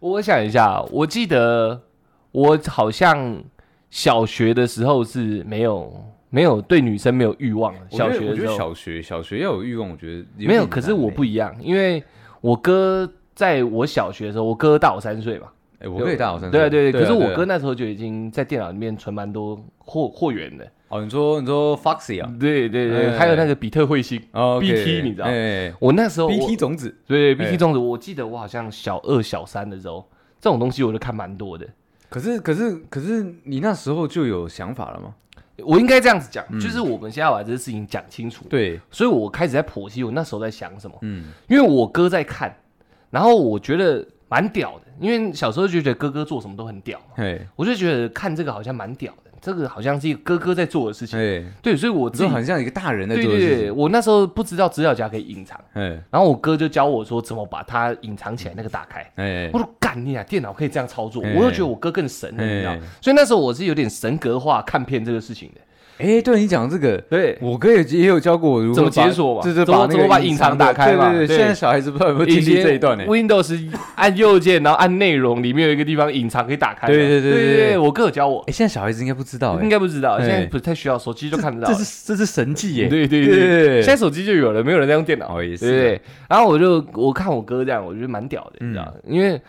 我想一下，我记得我好像小学的时候是没有没有对女生没有欲望的。小学我觉得的时候小学小学要有欲望，我觉得没有，可是我不一，一样，因为我哥在我小学的时候，我哥大我三岁嘛。哎，我可以大我三岁，对啊对对，可是我哥那时候就已经在电脑里面存蛮多货货源的。哦，你说你说 Foxy 啊，对对对，哎还有那个比特彗星。哦 BT 你知道哎我那时候，BT 种子，对哎 BT 种子，我记得我好像小二小三的时候，这种东西我就看蛮多的。可是可是可是你那时候就有想法了吗？我应该这样子讲，嗯就是我们现在要把这个事情讲清楚。对，所以我开始在剖析我那时候在想什么，嗯，因为我哥在看，然后我觉得蛮屌的，因为小时候就觉得哥哥做什么都很屌嘛，嘿，我就觉得看这个好像蛮屌的，这个好像是一个哥哥在做的事情。哎，对，所以我自己我知道很像一个大人在做的事情，我那时候不知道资料夹可以隐藏，哎然后我哥就教我说怎么把它隐藏起来，那个打开。哎我说干你啊，电脑可以这样操作，哎我就觉得我哥更神了，你知道哎，所以那时候我是有点神格化看片这个事情的。哎，对你讲这个。对，我哥也也有教过我如何怎么解锁嘛就是把那个怎么把隐藏打开嘛对对对，现在小孩子不知道有没有经历这一段呢？Windows 按右键，然后按内容，里面有一个地方隐藏可以打开嘛。对对对对对对我哥有教我，哎，现在小孩子应该不知道，哎应该不知道，哎现在不太需要，手机就看得到这。是这是神技耶！对对对现在手机就有了，没有人在用电脑。哦也是对。然后我就我看我哥这样，我觉得蛮屌的，你知道，因为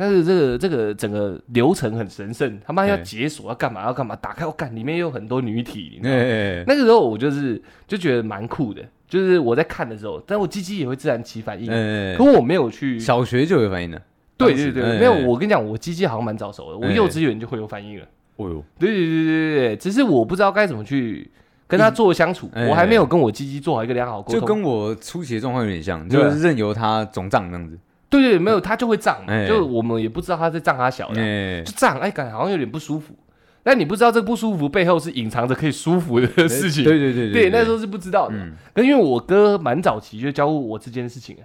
但是这个这个整个流程很神圣，他妈要哎解锁要干嘛要干嘛，打开我干里面有很多女体，你知道吗哎，那个时候我就是就觉得蛮酷的，就是我在看的时候，但我鸡鸡也会自然起反应，哎可我没有去。小学就有反应了。对对对，哎没有，我跟你讲，我鸡鸡好像蛮早熟的，我哎幼稚园就会有反应了。哦呦，对对对对对对，只是我不知道该怎么去跟他做相处，哎我还没有跟我鸡鸡做好一个良好沟通。就跟我初期的状况有点像，就是任由他肿胀那样子。对对，没有他就会胀就我们也不知道他在胀他小的，哎，就胀，哎，感觉好像有点不舒服。但你不知道这个不舒服背后是隐藏着可以舒服的事情。对对对对，那时候是不知道的。嗯，可因为我哥蛮早期就教我这件事情，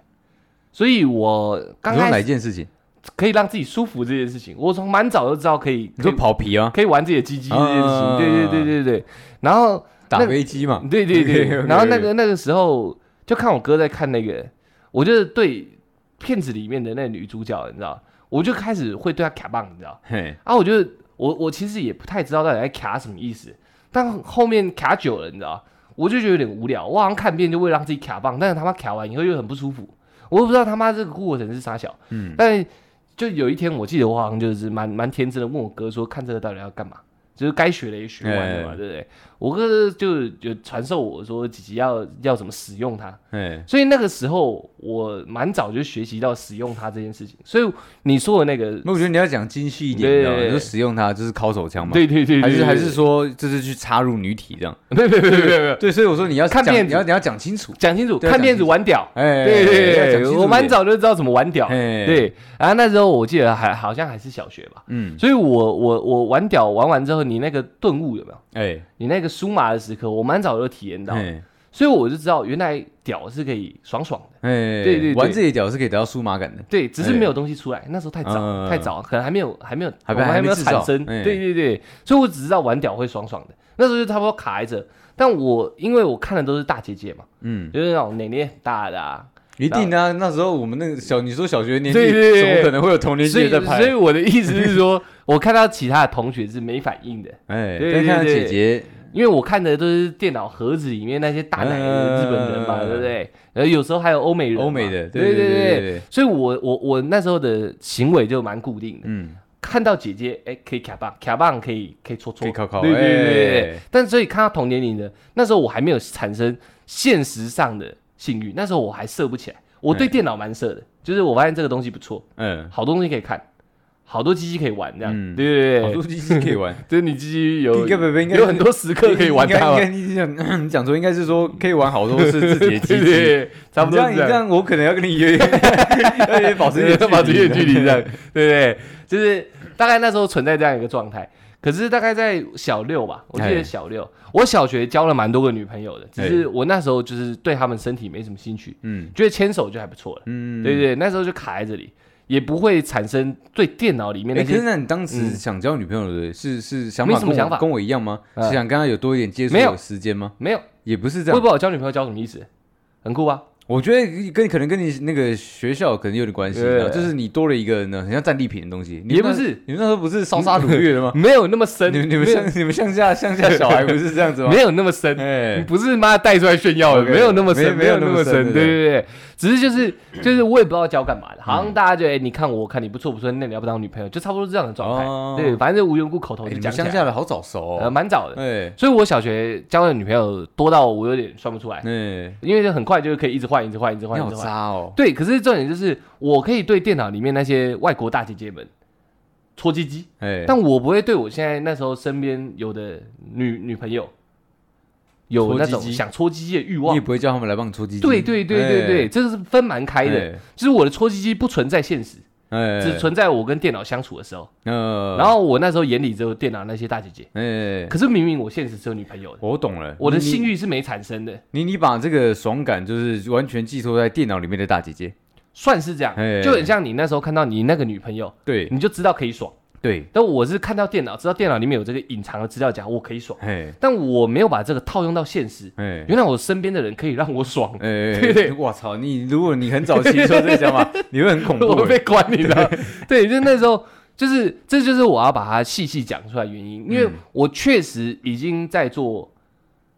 所以我刚你说哪一件事情？可以让自己舒服这件事情，我从蛮早就知道可以，你说可以跑皮啊，可以玩自己的鸡鸡这件事情。啊对对对对对，然后打那飞机嘛？对对对，OK，OK，OK 然后那个那个时候就看我哥在看那个，我就对片子里面的那女主角，你知道，我就开始会对她卡棒，你知道，嘿，啊，我觉得我我其实也不太知道到底在卡什么意思，但后面卡久了，你知道，我就觉得有点无聊，我好像看遍就为了让自己卡棒，但是他妈卡完以后又很不舒服，我都不知道他妈这个过程是啥小，嗯，但就有一天我记得我好像就是蛮蛮天真的问我哥说，看这个到底要干嘛？就是该学的也学完了嘛，哎对不对？我哥就就传授我说姐姐要要怎么使用它，哎，所以那个时候我蛮早就学习到使用它这件事情。所以你说的那个，那我觉得你要讲精细一点，对你知道吗？你说使用它就是敲手枪嘛？对对对，对对还是还是说就是去插入女体这样？没有没有没有没有没，对，所以我说你要看片子你要你要讲清楚。讲清楚，看片子玩屌。哎，对对对我蛮。早就知道怎么玩屌。哎，，对，然后那时候我记得还好像还是小学吧，嗯，所以我我我玩屌玩完之后，你那个顿悟有没有？哎，你那个舒麻的时刻，我蛮早就体验到，哎，所以我就知道原来屌是可以爽爽的。哎，对对对玩自己的屌是可以得到舒麻感的。对，只是没有东西出来，那时候太早嗯太早，可能还没有还没有还没我们还没有产生。哎对对对，所以我只知道玩屌会爽爽的，那时候就差不多卡在这。但我因为我看的都是大姐姐嘛，嗯，就是那种奶奶很大的啊，一定啊！那时候我们那个小，你说小学年纪，对对对怎么可能会有同年纪的在拍所以？我的意思是说，我看到其他的同学是没反应的，哎，对再看看对姐姐，因为我看的都是电脑盒子里面那些大奶的日本人嘛，嗯对不对？然后有时候还有欧美人嘛，欧美的，对对对对对，所以我我我那时候的行为就蛮固定的，嗯，看到姐姐哎可以卡棒，卡棒可以可以戳戳，可以靠靠，对对对对。但所以看到同年龄的，那时候我还没有产生现实上的性欲，那时候我还射不起来。我对嗯电脑蛮射的，就是我发现这个东西不错，嗯，好多东西可以看，好多机器可以玩，这样，嗯。对对对。好多机器可以玩，就是你机器有应该不不应该有很多时刻可以玩它，应该你讲你讲说应该是说可以玩好多次自己的机 对对器。对，差不多是这样。你这样。你这样，我可能要跟你约，要约保持一点保持一点距离，这样。对对不对？就是大概那时候存在这样一个状态。可是大概在小六吧，我记得哎。小六，我小学交了蛮多个女朋友的，只哎。是我那时候就是对她们身体没什么兴趣，嗯。觉得牵手就还不错了，嗯。对对对，那时候就卡在这里，也不会产生对电脑里面的，可是那些那你当时嗯。想交女朋友的是是想法跟我什么想法。跟我一样吗？嗯。是想跟她有多一点接触时间吗？没有，也不是这样。会不会我交女朋友交什么意思，很酷吧？我觉得跟可能跟你那个学校可能有点关系，就是你多了一个呢，很像战利品的东西。你们也不是，你们那时候不是烧杀掳掠的吗？没有那么深，你们你们没有。乡你们乡下乡下小孩不是这样子吗？没有那么深，哎，不是妈带出来炫耀的，OK，没有那么深，没没有那么深，没有那么深对。对对，只是就是就是我也不知道教干嘛的，好像大家就哎，你看我看你不错不错，那你要不当女朋友，就差不多这样的状哦。态，对，反正就无缘无故口头哎你讲乡下的好早熟呃，哦。蛮早的，对。所以我小学交的女朋友多到我有点算不出来，哎，因为就很快就可以一直换，一直换，一直换，一直换。渣哦。对，可是重点就是我可以对电脑里面那些外国大姐姐们搓鸡鸡，哎，但我不会对我现在那时候身边有的女女朋友有那种想搓鸡鸡的欲望你也。不会叫他们来帮你搓鸡鸡。对对对对对，这个是分蛮开的。哎，就是我的搓鸡鸡不存在现实，哎，只存在我跟电脑相处的时候。呃，然后我那时候眼里只有电脑那些大姐姐，哎，可是明明我现实是有女朋友的，我懂了，我的性欲是没产生的，你你把这个爽感就是完全寄托在电脑里面的大姐姐，算是这样哎，就很像你那时候看到你那个女朋友，对。你就知道可以爽。对，但我是看到电脑，知道电脑里面有这个隐藏的资料夹，我可以爽，哎但我没有把这个套用到现实。哎原来我身边的人可以让我爽，哎，对对我操！你如果你很早期说这个想法，你会很恐怖我。被关，你知道？对，就那时候，就是这就是我要把它细细讲出来原因，因为嗯我确实已经在做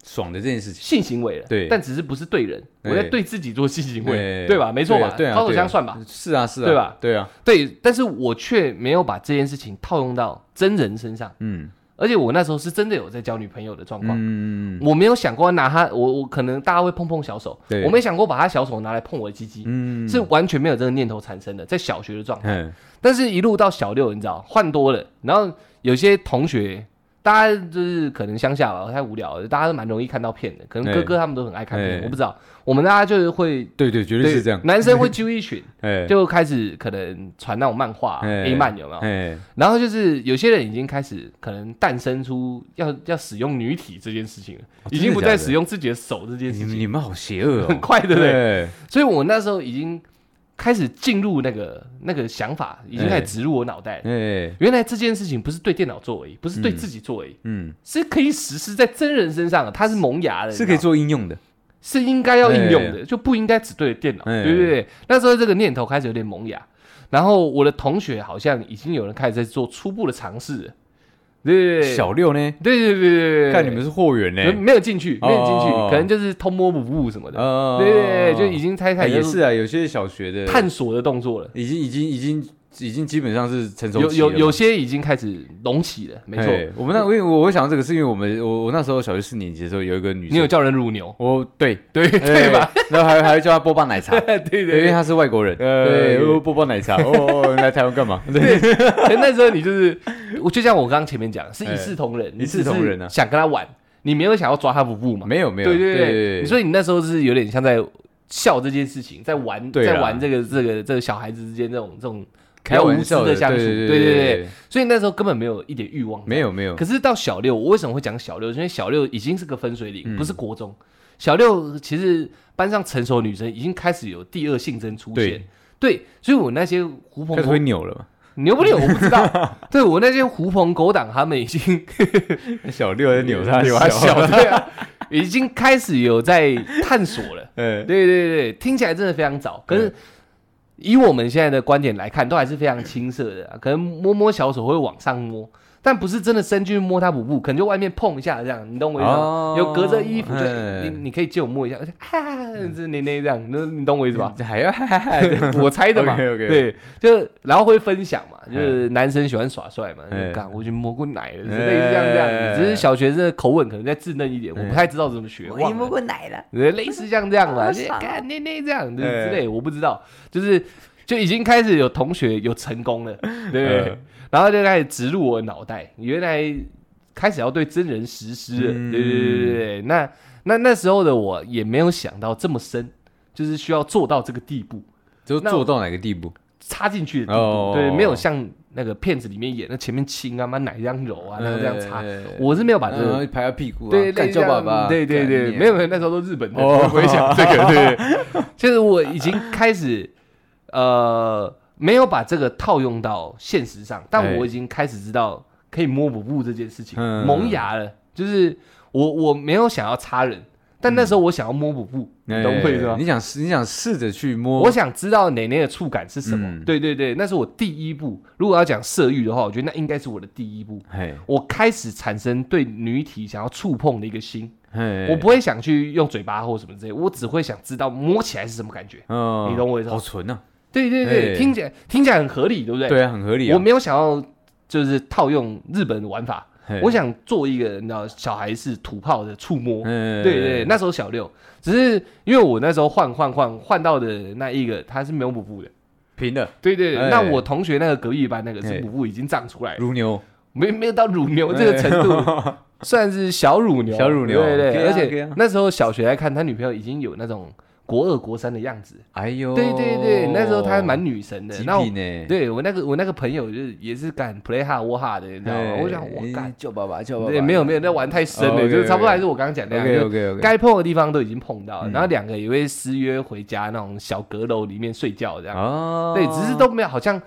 爽的这件事情，性行为了，对。但只是不是对人，我在对自己做性行为，对。对吧？没错吧？对啊，掏手枪算吧？是啊，是啊，对吧？对啊，对，但是我却没有把这件事情套用到真人身上，嗯。而且我那时候是真的有在交女朋友的状况。嗯我没有想过拿他，我我可能大家会碰碰小手，对。我没想过把他小手拿来碰我的鸡鸡，嗯，是完全没有这个念头产生的，在小学的状态。嗯但是，一路到小六，你知道换多了，然后有些同学，大家就是可能乡下吧，太无聊了，大家都蛮容易看到片的，可能哥哥他们都很爱看我不知道。我们大家就是会，对对，绝对是这样。男生会揪一群，哎，就开始可能传那种漫画、哎 A 漫有没有？哎，然后就是有些人已经开始可能诞生出要要使用女体这件事情了，哦已经不再使用自己的手这件事情，你们好邪恶哦，很快，对不对？对？所以我那时候已经开始进入那个那个想法，已经开哎。始植入我脑袋。了。哎，原来这件事情不是对电脑做而已，不是对嗯自己做而已，嗯，是可以实施在真人身上的，它是萌芽的，是可以做应用的。是应该要应用的，就不应该只对着电脑，哎。对不对？那时候这个念头开始有点萌芽，然后我的同学好像已经有人开始在做初步的尝试了，对小六呢？对对对对对，看你们是货源呢。没有进去，没有进去，哦可能就是偷摸不误什么的，哦对对对，就已经开哎开也是啊，有些小学的探索的动作了。已经已经已经已经基本上是成熟有期了嘛有有些已经开始隆起了，没错。哎我们那因为我会想到这个，是因为我们我我那时候小学四年级的时候有一个女生，你有叫人乳牛，我对 对对吧？哎？然后还还会叫她波霸奶茶，对对对，因为她是外国人，呃对，哦波霸奶茶，哦哦，来台湾干嘛？对，可那时候你就是，我就像我刚刚前面讲，是一视同仁，一视同仁啊。想跟他玩，你没有想要抓他不布嘛？没有没有，对对对对，所以你那时候是有点像在笑这件事情，在玩，在玩这个这个这个小孩子之间这种这种比开玩笑的相处，对对对对对，，所以那时候根本没有一点欲望，没有没有，可是到小六，我为什么会讲小六？因为小六已经是个分水岭，嗯。不是国中。小六其实班上成熟女生已经开始有第二性征出现。对，对，所以我那些狐朋狗会扭了嘛？牛不扭我不知道，对我那些狐朋狗党他们已经 小六在扭他 扭他小，对啊，已经开始有在探索了。哎，对对对，听起来真的非常早，可是以我们现在的观点来看，都还是非常青涩的、可能摸摸小手会往上摸，但不是真的伸进去摸他补布，可能就外面碰一下这样，你懂我意思吗？哦有隔着衣服，就哎你你可以借我摸一下，哈，这内内这样，那你懂我意思吧？还要哈哈哈 我猜的嘛。OK，OK。对，就然后会分享嘛，就是男生喜欢耍帅嘛，干我去摸过奶了，是类似这样这样，只是小学生的口吻可能再稚嫩一点，我不太知道怎么学，忘了过奶了，对类似像这样嘛，就好爽。干那那这样之类，我不知道，就是就已经开始有同学有成功了，对不对。嗯？然后就开始植入我的脑袋，原来开始要对真人实施。了，嗯。对对对对对。那那那时候的我也没有想到这么深，就是需要做到这个地步，就做到哪个地步？插进去的地步，哦。对，没有像那个片子里面演那前面亲啊，妈奶这样揉啊，然后这样擦，哎我是没有把这个然后拍到屁股啊，对，干爸爸，对对对，没有没有，那时候都日本的，哦。我不会想这个，对对。就是我已经开始呃，没有把这个套用到现实上，但哎我已经开始知道可以摸不布这件事情，嗯萌芽了。就是我我没有想要插人，但那时候我想要摸不布，你想试，你想试着去摸，我想知道奶奶的触感是什么。嗯对对对，那是我第一步。如果要讲色欲的话，我觉得那应该是我的第一步。我开始产生对女体想要触碰的一个心，嘿，我不会想去用嘴巴或什么之类，我只会想知道摸起来是什么感觉。嗯，你懂我意思吗好纯啊，对对对，哎。听起来听起来很合理，对不对？对啊，很合理啊。我没有想要就是套用日本的玩法，嘿。我想做一个你知道小孩是土炮的触摸。嗯对对，那时候小六，只是因为我那时候换换换换到的那一个他是没有补布的。平的。对对对，哎。那我同学那个隔壁班那个是哎补布已经长出来了，乳牛，没没有到乳牛这个程度，算是小乳牛，小乳牛。对对，可以啊而可以啊。且那时候小学来看，他女朋友已经有那种国二国三的样子，哎呦，对对对，那时候他还蛮女神的，极那呢，对我那个我那个朋友就是也是敢 play hard war hard 的，你知道吗？哎我想我敢，叫爸爸叫爸爸，对，没有没有，那玩太深哦了，就是差不多还是我刚刚讲那样，，OK 就 OK OK，该碰的地方都已经碰到了，嗯。然后两个也会私约回家那种小阁楼里面睡觉这样。哦，对，只是都没有，好像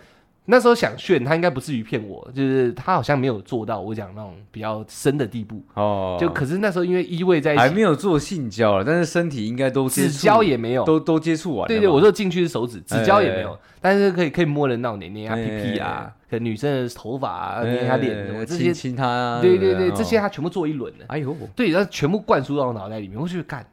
那时候想炫，他应该不至于骗我，就是他好像没有做到我讲那种比较深的地步。哦，就可是那时候因为依偎在一起还，没有做性交了，但是身体应该都接指触交也没有。都都接触完了嘛。对对，我说进去是手指，指交也没有哎，但是可以可以摸人到捏捏啊、哎屁屁啊，可能女生的头发啊、哎捏她脸什么这些亲，亲他啊，对对对，这些他全部做一轮的。哎呦，对，然后全部灌输到我脑袋里面，我就觉得干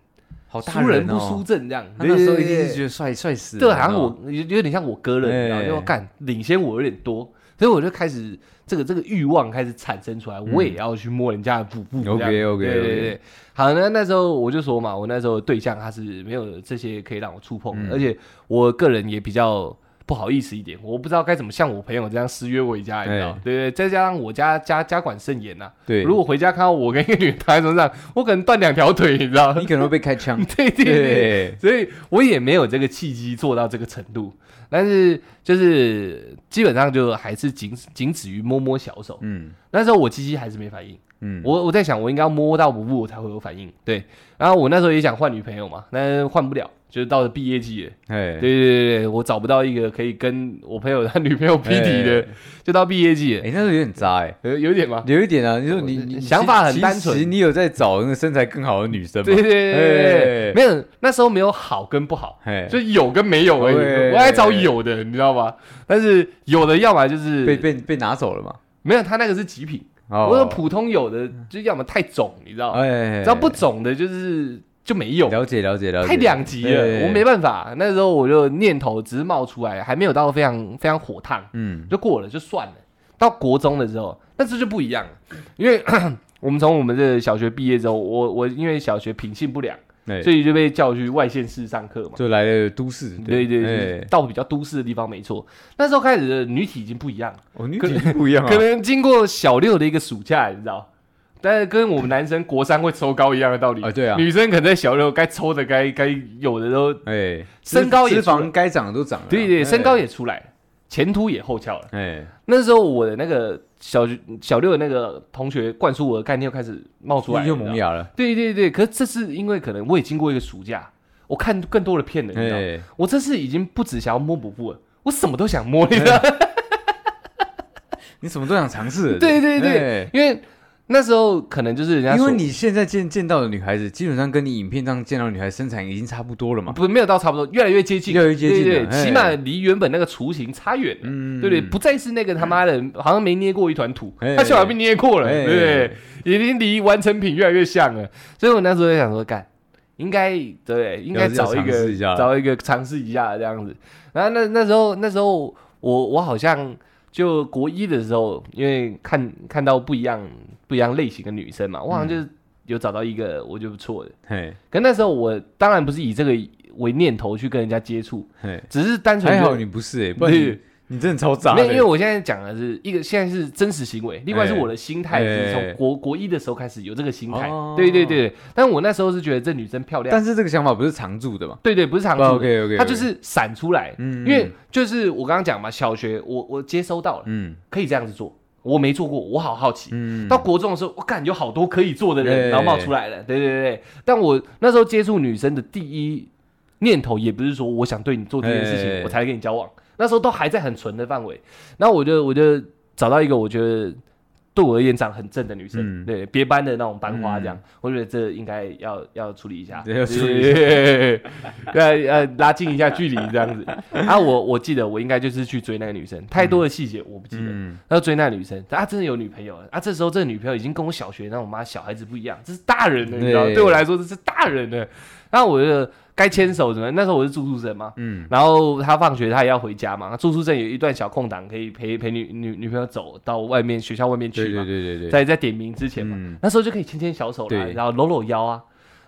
好大输人不哦输阵这样。他那时候一定是觉得帅帅死了，对，好像我有有点像我哥了，你知道，哎就干领先我有点多，所以我就开始这个这个欲望开始产生出来，我也要去摸人家的腹部。OK，OK，OK 对对对。好，那那时候我就说嘛，我那时候对象他是没有这些可以让我触碰而且我个人也比较。不好意思一点，我不知道该怎么像我朋友这样私约回家，你知道？哎对对，再加上我家家家管甚严呐，对，如果回家看到我跟一个女人躺在床上，我可能断两条腿，你知道？你可能会被开枪，对对对，对，所以我也没有这个契机做到这个程度，但是就是基本上就还是仅仅止于摸摸小手。嗯。那时候我鸡鸡还是没反应，嗯，我我在想我应该要摸到不布我才会有反应。对，然后我那时候也想换女朋友嘛，但是换不了，就是到了毕业季了。哎对，对对对，我找不到一个可以跟我朋友他女朋友 匹敌的，就到毕业季了。哎，那时候有点渣哎。有点吗？有一点啊，你说你你想法很单纯其实你有在找那个身材更好的女生吗？对对对没有那时候没有好跟不好，哎，就有跟没有而已。我还找有的，你知道吗？但是有的要么就是被被被拿走了嘛？没有，他那个是极品。哦我说普通有的就要么太肿，你知道吗？哎，只要不肿的，就是就没有。了解了解了解，太两极了，哎我没办法。那时候我就念头只是冒出来，还没有到非常非常火烫，嗯就过了就算了。到国中的时候，那这就不一样了，因为 我们从我们这小学毕业之后，我我因为小学品性不良，哎所以就被叫去外县市上课嘛。就来了都市，对。对对，哎。到比较都市的地方没错。那时候开始的女体已经不一样了，哦，女体不一样啊，可能经过小六的一个暑假，你知道，但是跟我们男生国三会抽高一样的道理。啊对啊。女生可能在小六该抽的该该有的都，哎，身高也脂出来肪该长的都长了，对对，哎。身高，也出来，前凸也后翘了。哎，那时候我的那个小小六的那个同学灌输我的概念又开始冒出来了，又萌芽了，对对对，可是这是因为可能我也经过一个暑假，我看更多的片了，你知道我这次已经不只想要摸补布了，我什么都想摸，你知道吗。你什么都想尝试，对对对哎。因为那时候可能就是人家因为你现在见见到的女孩子，基本上跟你影片上见到的女孩身材已经差不多了嘛，不没有到差不多，越来越接近，越来越接近对起码离原本那个雏形差远了。嗯对不对？不再是那个他妈的，好像没捏过一团土，哎他幸好被捏过了，哎对不对？已经离完成品越来越像了。所以我那时候就想说，干，应该对，应该找一个找一个尝试一下这样子。然后那那时候那时候我我好像就国一的时候，因为看看到不一样不一样类型的女生嘛，我好像就是有找到一个我觉得不错的。嘿，可那时候我当然不是以这个为念头去跟人家接触，嘿，只是单纯就还好你不是哎，不然你对你真的超渣的。没因为我现在讲的是一个现在是真实行为，另外是我的心态，哎。是从国国一的时候开始有这个心态。哦。对对对，但我那时候是觉得这女生漂亮，但是这个想法不是常驻的嘛？对对，不是常驻的，？OK OK，它就是闪出来。嗯因为就是我刚刚讲嘛，小学我我接收到了，嗯。可以这样子做，我没做过，我好好奇。嗯到国中的时候，我感觉好多可以做的人，哎。然后冒出来了。对对对对，但我那时候接触女生的第一念头，也不是说我想对你做这件事哎。情，我才跟你交往。那时候都还在很纯的范围，然后我就我就找到一个我觉得对我而言长很正的女生，嗯对别班的那种班花这样，我觉得这应该要要处理一下，处理一对，对要要拉近一下距离这样子。啊，我我记得我应该就是去追那个女生，太多的细节我不记得。嗯，要追那个女生，她真的有女朋友了啊！这时候这个女朋友已经跟我小学那种妈小孩子不一样，这是大人了，你知道吗？对对我来说这是大人了。然后我就该牵手什么，那时候我是住宿生嘛，嗯，然后他放学他也要回家嘛，住宿生有一段小空档可以陪陪女女女朋友走到外面学校外面去对嘛，对对对对，在在点名之前嘛，嗯。那时候就可以牵牵小手啦，对。然后搂搂腰啊。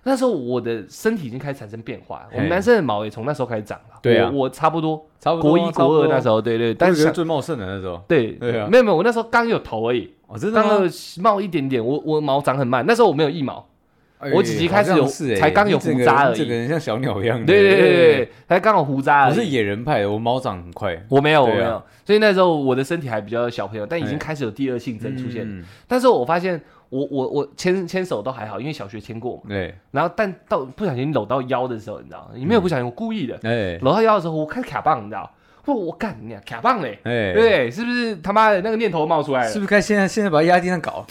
那时候我的身体已经开始产生变化，我们男生的毛也从那时候开始长了。对啊。我我差不多差不多国一国二那时候，对对，但是最茂盛的那时候，对对啊。没有没有，我那时候刚有头而已，哦，真的吗？刚有冒一点点，我我毛长很慢，那时候我没有腋毛，哎我几集开始有才刚有胡渣而已整个人像小鸟一样的，对对对对对，才刚有胡渣而已。我是野人派的，我猫长很快，我没有，我没有，所以那时候我的身体还比较小朋友，但已经哎开始有第二性征出现。嗯但是我发现，我我我牵牵手都还好，因为小学牵过嘛。对，然后，但到不小心搂到腰的时候，你知道吗？你没有不小心，我故意的。哎搂到腰的时候，我开始卡棒，你知道？我我干你啊，卡棒嘞！哎，对？是不是他妈的那个念头冒出来了？是不是该现在现在把它压地上 搞？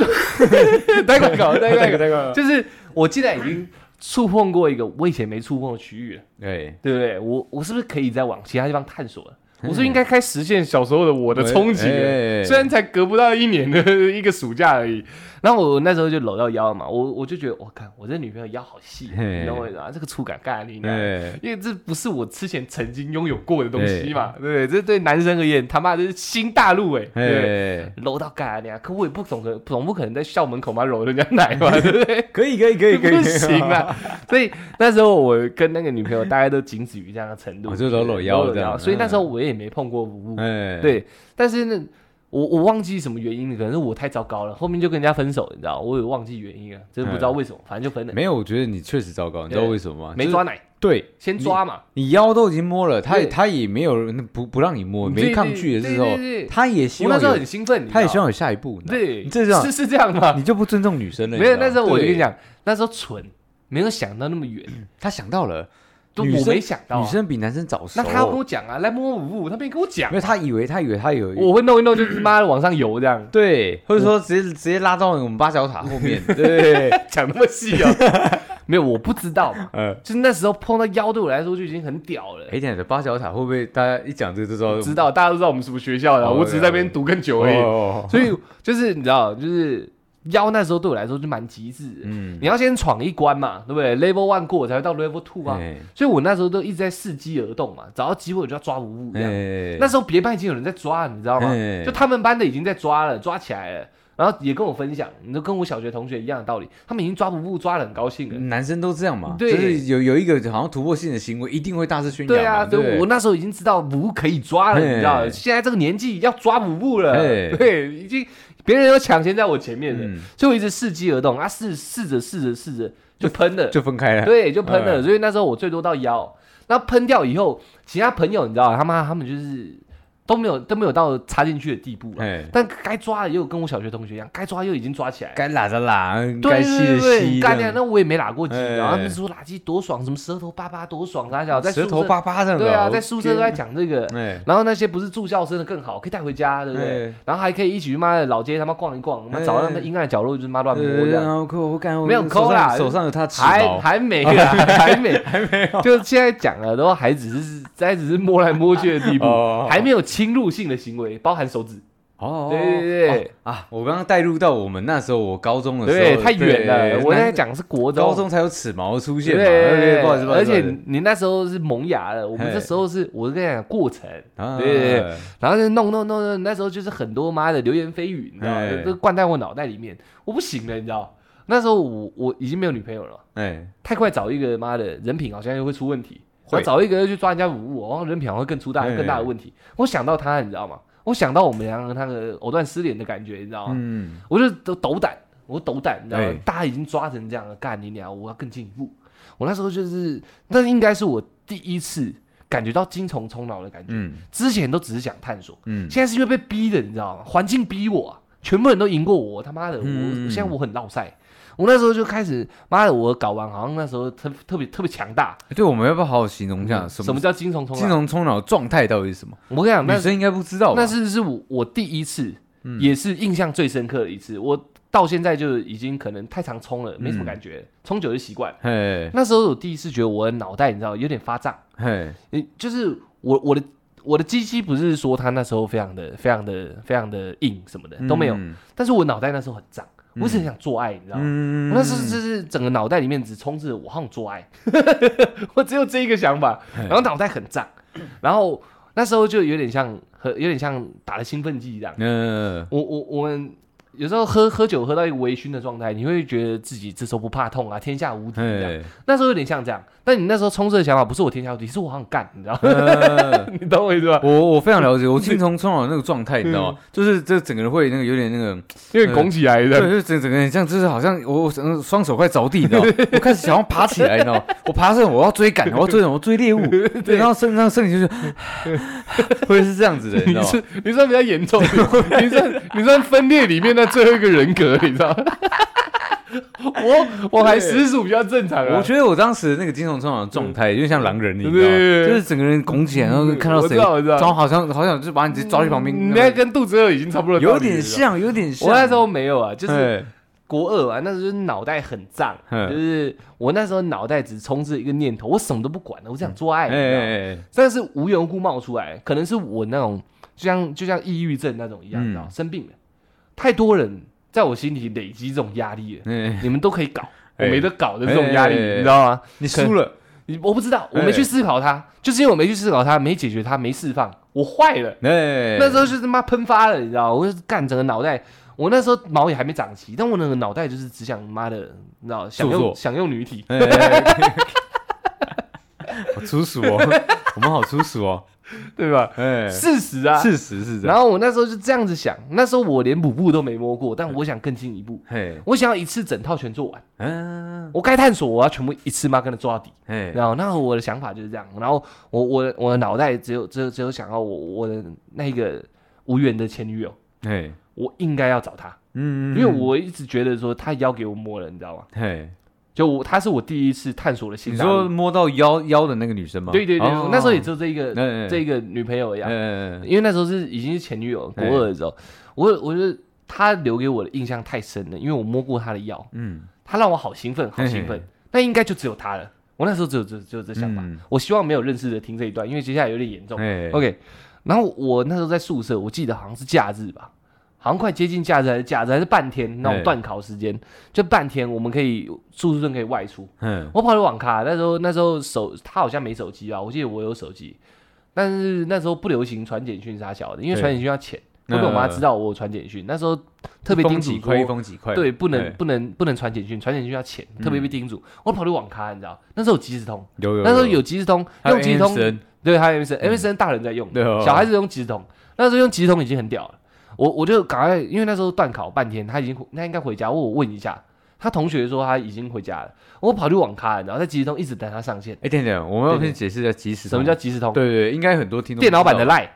待会搞，待会搞。那个，就是我既然已经触碰过一个我以前没触碰的区域了，对，对不对？我我是不是可以再往其他地方探索了？我是应该开实现小时候的我的憧憬虽然才隔不到一年的一个暑假而已，然后我那时候就搂到腰嘛，我我就觉得，我看我这女朋友腰好细，你懂我意思吗？这个触感干你娘！哎，因为这不是我之前曾经拥有过的东西嘛，对不对？这对男生而言，他妈这是新大陆哎、对搂到干你啊！可我也不总可总不可能在校门口嘛搂人家奶嘛，对不对？可以可以可以可以，不行啊！所以那时候我跟那个女朋友大概都仅止于这样的程度，我就搂搂腰对这样所以那时候我也没碰过五五，哎，，对。但是呢，我我忘记什么原因了，可能是我太糟糕了，后面就跟人家分手，你知道，我也忘记原因了，真的不知道为什么，反正就分了。没有，我觉得你确实糟糕，你知道为什么吗？没抓奶，对，先抓嘛，你腰都已经摸了，他也他也没有不不让你摸，没抗拒的时候他也希望我那时候很，兴奋，他也希望有下一步，对，你这样是是这样吗？你就不尊重女生了。没有，那时候我就跟你，讲，那时候蠢，没有想到那么远，他想到了，就我女生没想到啊，女生比男生早熟。那他要跟我讲啊，来摸舞舞，他没跟我讲因为，他以为他以为他有我会弄一弄，就是妈的往上游这样。对，或者说直接直接拉到我们八角塔后面，对，讲那么细哦，没有，我不知道嘛。呃，就是那时候碰到腰，对我来说就已经很屌了。哎，等一下八角塔会不会大家一讲这个就知道？知道，大家都知道我们什么学校的，哦我只是在那边读更久而已。哦，所以就是你知道，就是腰那时候对我来说就蛮极致的。嗯，你要先闯一关嘛，对不对？Level one 过才会到 Level two 啊。哎所以我那时候都一直在伺机而动嘛，找到机会我就要抓无误这样。哎，那时候别班已经有人在抓，你知道吗？哎就他们班的已经在抓了，抓起来了。然后也跟我分享，你都跟我小学同学一样的道理，他们已经抓不误，抓的很高兴了。男生都这样嘛，就是有有一个好像突破性的行为，一定会大肆宣扬嘛。对啊，对不对对我那时候已经知道五可以抓了，你知道，现在这个年纪要抓五步了，嘿对，已经别人有抢先在我前面的，嗯，所以我一直伺机而动啊，试试着试着试着就喷了，就分开了。对，就喷了，嗯。所以那时候我最多到腰，那喷掉以后，其他朋友你知道，他妈他们就是都没有都没有到插进去的地步了，哎，但该抓的又跟我小学同学一样，该抓又已经抓起来。该拉的拉，对该吸的吸，干掉，那我也没拉过鸡，哎。然后他们说拉鸡多爽，什么舌头叭叭多爽，大家在舌头巴巴这样的。对啊，在宿舍都在讲这个，哎，然后那些不是住校生的更好，可以带回家，对不对？哎。然后还可以一起去妈的老街他妈逛一逛，妈哎找到那阴暗的角落就是妈乱摸对这样。然后抠我感没有抠啦手上有他齿还，还没啦，还没，还没。有，就现在讲了，都还只是还只是摸来摸去的地步，哦。还没有侵入性的行为，包含手指，哦，对对对。啊！我刚刚带入到我们那时候，我高中的时候，对，太远了。我在那讲的是国中，高中才有齿毛出现嘛，对，而且你那时候是萌芽了，我们嘿。这时候是我是跟你讲过程，啊。对对对。然后就弄弄弄弄，那时候就是很多妈的流言蜚语，你知道吗？哎？都灌在我脑袋里面，我不行了，你知道？那时候我我已经没有女朋友了，哎，太快找一个妈的人品好像又会出问题，会然后找一个又去抓人家五五，然后人品会更出大哎更大的问题。我想到他，你知道吗？我想到我们两个那个藕断丝连的感觉，你知道吗？嗯，我就都斗胆，我斗胆，你知道吗哎？大家已经抓成这样了，干你娘！我要更进一步。我那时候就是，那应该是我第一次感觉到精虫充脑的感觉。嗯之前都只是想探索，嗯，现在是因为被逼的，你知道吗？环境逼我、啊，全部人都赢过我，他妈的，我、嗯现在我很落赛。我那时候就开始，妈的，我搞完好像那时候特特别特别强大。对，我们要不要好好形容一下什么么叫精虫冲脑？金融冲脑状态到底是什么？我跟你讲，那女生应该不知道吧？那是是我我第一次嗯也是印象最深刻的一次。我到现在就已经可能太常冲了，没什么感觉，冲久就习惯。嘿，那时候我第一次觉得我的脑袋，你知道有点发胀，嘿，就是我我的我的鸡鸡不是说它那时候非常的非常的非常的硬什么的都没有，嗯但是我脑袋那时候很胀，我一直很想做爱，你知道吗？嗯我那时候就是整个脑袋里面只充斥着我好想做爱，我只有这一个想法，然后脑袋很胀，然后那时候就有点像和有点像打了兴奋剂一样。嗯，我我我们有时候喝喝酒喝到一个微醺的状态，你会觉得自己这时候不怕痛啊，天下无敌。那时候有点像这样，但你那时候冲刺的想法不是我天下无敌，是我好想干，你知道吗？呃 你懂我意思吧？我我非常了解，我精虫冲脑的那个状态，你知道吗？就是这整个人会那个有点那个，有点拱起来对，的。就整整个人像就是好像我我双手快着地，你知道吗？我开始想要爬起来，你知道吗？我爬上我要追赶，我要追人，我要追猎物，对，然后身上身体就是会是这样子的，你知道吗？你算比较严重，你你算你算分裂里面的最后一个人格，你知道 吗？我我还实属比较正常啊。我觉得我当时那个精虫冲脑的状态，有点像狼人，你知道吗？对对对对就是整个人拱起来，然后看到我谁知道我知道然后好像好像就把你直接抓去旁边，你那跟肚子饿已经差不多，有点。像，有点像。我那时候没有啊，就是哎国二啊，那时候就是脑袋很胀，嗯就是我那时候脑袋只充斥一个念头，我什么都不管了，我只想做爱，但是无缘无故冒出来，可能是我那种就像就像抑郁症那种一样，知道生病了，太多人在我心里累积这种压力了，哎，你们都可以搞，我哎没得搞的这种压力，你知道吗？你输了，你我不知道，我哎没去思考它，就是因为我没去思考它，没解决它，没释放，我坏了。哎，那时候就是他妈喷发了，你知道？我就是干整个脑袋，我那时候毛也还没长齐，但我那个脑袋就是只想妈的，你知道，想用想用女体，好粗俗哦，我们好粗俗哦，对吧？哎，事实啊，事实是这样然样，后我那时候就这样子想，那时候我连五步都没摸过，但我想更进一步，嘿，我想要一次整套全做完，嗯，我该探索我要全部一次妈跟他做到底。哎，然后，那我的想法就是这样。然后我我我的脑袋只有只有只有想要我我的那个无缘的前女友，嘿，我应该要找她，嗯，因为我一直觉得说她腰给我摸了，你知道吗？嘿，就我她是我第一次探索的心你。说摸到腰腰的那个女生吗？对对对，哦我那时候也只有这一个这一个女朋友一样，哎，因为那时候是已经是前女友，国哎二的时候，我我觉得她留给我的印象太深了，因为我摸过她的腰，嗯，她让我好兴奋，好兴奋嘿。那应该就只有她了。我那时候只有只只有这想法。嗯我希望没有认识的听这一段，因为接下来有点严重。哎 OK，然后我那时候在宿舍，我记得好像是假日吧，好像快接近假日还是假日还是半天那种哎断考时间，就半天我们可以住宿舍生可以外出。嗯，我跑去网咖，那时候那时候手他好像没手机吧，我记得我有手机，但是那时候不流行传简讯啥小的，因为对。传简讯要钱，会被我妈知道我有传简讯。那时候特别一封叮嘱几块，一说，封几块，对，不能不能不能传简讯，传简讯要钱，特别嗯被叮嘱。我跑去网咖，你知道，那时候有即时通，有有，那时候有即时通，用即时通对，还有 MSN，MSN 大人在用，小孩子用即时通，那时候用即时通已经很屌了。我我就赶快，因为那时候断考半天，他已经他应该回家，我我问一下，他同学说他已经回家了，我跑去网咖，然后在即时通一直等他上线。哎，等等，我们要先解释一下即时通，什么叫即时通？对对，应该很多听众电脑版的不知道 Line，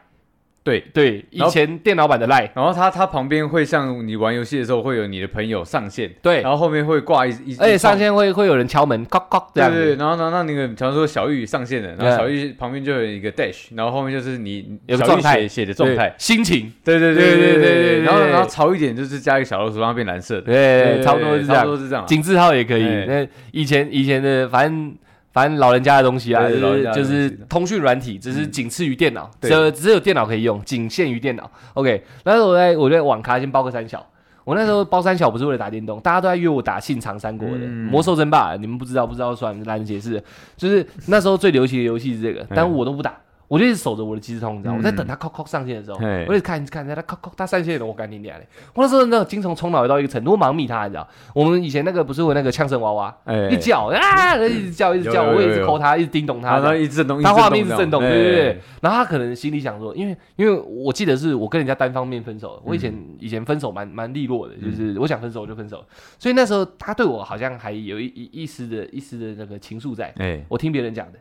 对。对，以然后前电脑版的 Line，然后它它旁边会像你玩游戏的时候会有你的朋友上线，对，然后后面会挂一一，而且上线会会有人敲门，敲敲这样。对对然后然后那那个，假如说小玉上线了，然后小玉旁边就有一个 dash，然后后面就是你有个小玉状态写写的状态，心情，对对对对对对对对对然后对然后潮一点就是加一个小老鼠让它变蓝色的，对，差不多是这样。差不。多是这样啊，景字号也可以。哎那以前以前的，反正反正老人家的东西啊，就是就是通讯软体，只是嗯仅次于电脑，对只有只有电脑可以用，仅限于电脑。OK，那时候我在我在网咖先包个三小。我那时候包三小不是为了打电动，大家都在约我打信长三国的、嗯魔兽争霸，你们不知道不知道算了懒得解释。就是那时候最流行的游戏是这个，但我都不打，我就一直守着我的即时通，你知道？嗯我在等他扣扣上线的时候，嘿我就看看他扣扣他上线了，我赶紧点嘞。我那时候那个精虫充脑到一个程度，我盲密他，你知道？我们以前那个不是有那个枪声娃娃，哎一叫啊，一直叫一直叫，有有有我也是抠他，一直叮咚他然后。一直震动，他画面一直是震动，对这样对。然后他可能心里想说，因为因为我记得是我跟人家单方面分手，我以前嗯以前分手蛮蛮利落的，就是我想分手我就分手，所以那时候他对我好像还有一一一丝的一丝的那个情愫在，哎，我听别人讲的。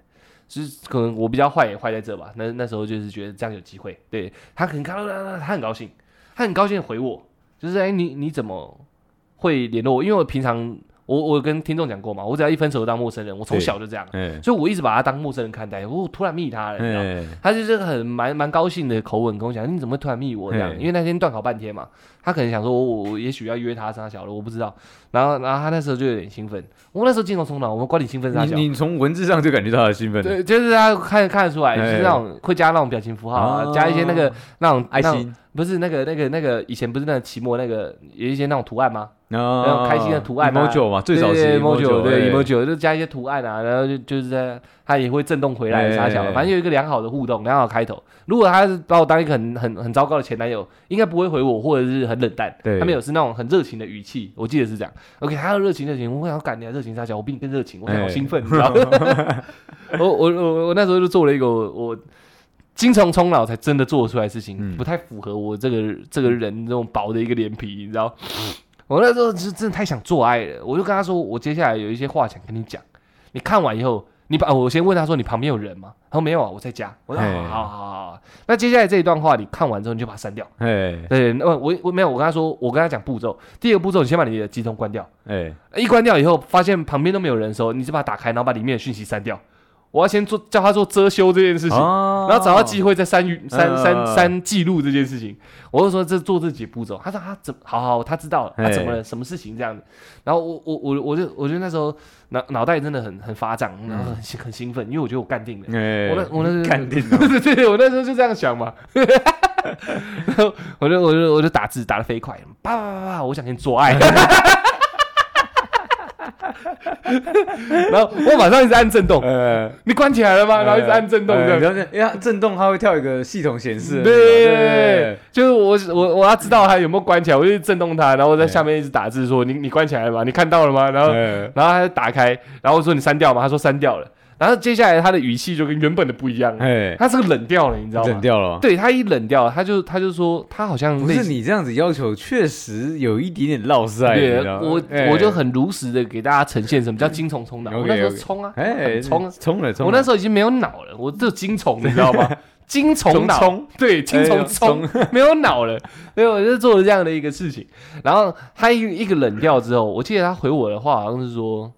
就是可能我比较坏也坏在这吧，那那时候就是觉得这样有机会，对他可能看到他他很高兴，他很高兴回我，就是哎、你你怎么会联络我？因为我平常我我跟听众讲过嘛，我只要一分手就当陌生人，我从小就这样，哎所以我一直把他当陌生人看待。我突然密他了，你知道他就是很蛮蛮高兴的口吻跟我讲，你怎么会突然密我这样？因为那天断考半天嘛，他可能想说我我也许要约他啥小了，我不知道。然后然后他那时候就有点兴奋，我那时候精虫冲脑，我们管你兴奋啥小。你你从文字上就感觉到他的兴奋，对，就是他看看得出来，就是那种会加那种表情符号啊，哦。加一些那个那种爱心，不是那个那个那个以前不是那个期末那个有一些那种图案吗？然那种开心的图案啊。emoji 嘛，最早期对 emoji 对哎。emoji 就加一些图案啊，然后就就是在它也会震动回来哎啥小，反正有一个良好的互动，良好的开头。如果他是把我当一个很很很糟糕的前男友，应该不会回我，或者是很冷淡。对他们有是那种很热情的语气，我记得是这样。OK，他要热情热情，我想要赶你啊，热情撒娇，我比你更热情，我好哎兴奋，你知道吗？我我我我那时候就做了一个我我精虫冲脑才真的做得出来的事情，嗯不太符合我这个这个人这种薄的一个脸皮，你知道。我那时候是真的太想做爱了，我就跟他说，我接下来有一些话想跟你讲。你看完以后，你把我先问他说，你旁边有人吗？他说没有啊，我在家。我说嘿好好好好好。那接下来这一段话，你看完之后你就把它删掉。哎对，那我我没有，我跟他说，我跟他讲步骤。第一个步骤，你先把你的机通关掉。哎一关掉以后，发现旁边都没有人的时候，你就把它打开，然后把里面的讯息删掉。我要先做叫他做遮羞这件事情。哦然后找到机会再删删删嗯删记录这件事情，我就说这做这几步骤，他说他怎好好他知道了，他怎么了，什么事情这样子，然后我我我我就我觉得那时时候脑脑袋真的很很发胀，然后很兴很兴奋，因为我觉得我干定了，哎，我那我那时候干定 对对对，我那时候就这样想嘛，然后我就我就我就打字打的飞快，叭叭叭叭，我想跟你做爱。然后我马上一直按震动，呃，你关起来了吗？然后一直按震动这样。哎然后因为震动，它会跳一个系统显示，对对，就是我我我要知道它有没有关起来，我就震动它，然后我在下面一直打字说你你关起来了吗？你看到了吗？然后哎然后它就打开，然后我说你删掉吗？他说删掉了。然后接下来他的语气就跟原本的不一样，哎，他是个冷掉了，你知道吗？冷掉了。对他一冷掉，他就他就说他好像不是你这样子要求，确实有一点点绕塞。对我哎我就很如实的给大家呈现什么叫精虫冲脑。我那时候冲啊，哎，冲啊，冲了冲，我那时候已经没有脑了，我只有精虫，你知道吗？精虫脑，冲对，精虫哎冲，没有脑了，所以我就做了这样的一个事情。然后他一一个冷掉之后，我记得他回我的话好像是说，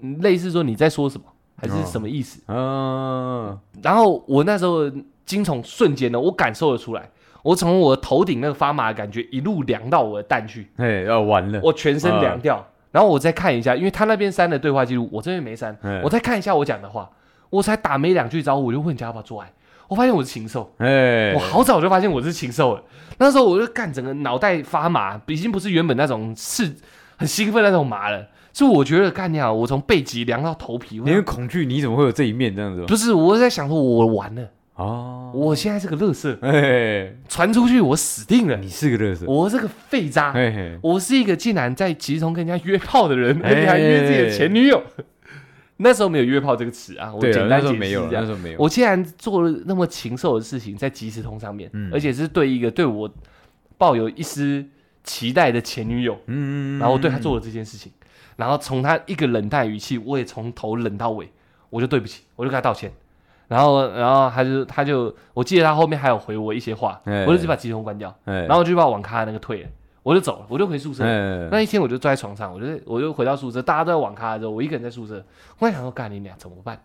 嗯类似说你在说什么，还是什么意思？嗯，然后我那时候精虫瞬间呢，我感受得出来，我从我头顶那个发麻的感觉一路凉到我的蛋去，哎，要完了，我全身凉掉。然后我再看一下，因为他那边删了对话记录，我这边没删，哎我再看一下我讲的话，我才打没两句招呼，我就问人家要不要做爱，我发现我是禽兽。哎，我好早就发现我是禽兽了。那时候我就干整个脑袋发麻，已经不是原本那种是很兴奋那种麻了，是我觉得干掉我从背脊凉到头皮。我因为恐惧，你怎么会有这一面这样子？不是我在想说，我完了，哦，我现在是个乐色，哎，传出去我死定了，你是个乐色，我是个废渣，我是一个竟然在集中跟人家约炮的人，哎而且还约自己的前女友。那时候没有约炮这个词啊，我简单解释那时候没有了，这样那时候没有，我竟然做了那么禽兽的事情，在即时通上面，嗯。而且是对一个对我抱有一丝期待的前女友，嗯，然后对她做了这件事情，然后从他一个冷淡语气，我也从头冷到尾，我就对不起，我就跟他道歉，然后然后他就他就，我记得他后面还有回我一些话，哎。我就直接把即时通关掉，哎，然后我就把网咖那个退了，我就走了，我就回宿舍。哎，那一天我就坐在床上，我就我就回到宿舍，大家都在网咖的时候，我一个人在宿舍，我在想说，干你俩怎么办？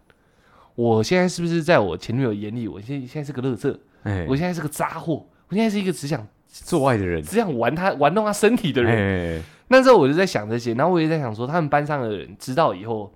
我现在是不是在我前女友眼里，我现在现在是个乐色，哎。我现在是个渣货，我现在是一个只想做爱的人，只想玩他玩弄他身体的人。哎，那时候我就在想这些，然后我也在想说，他们班上的人知道以后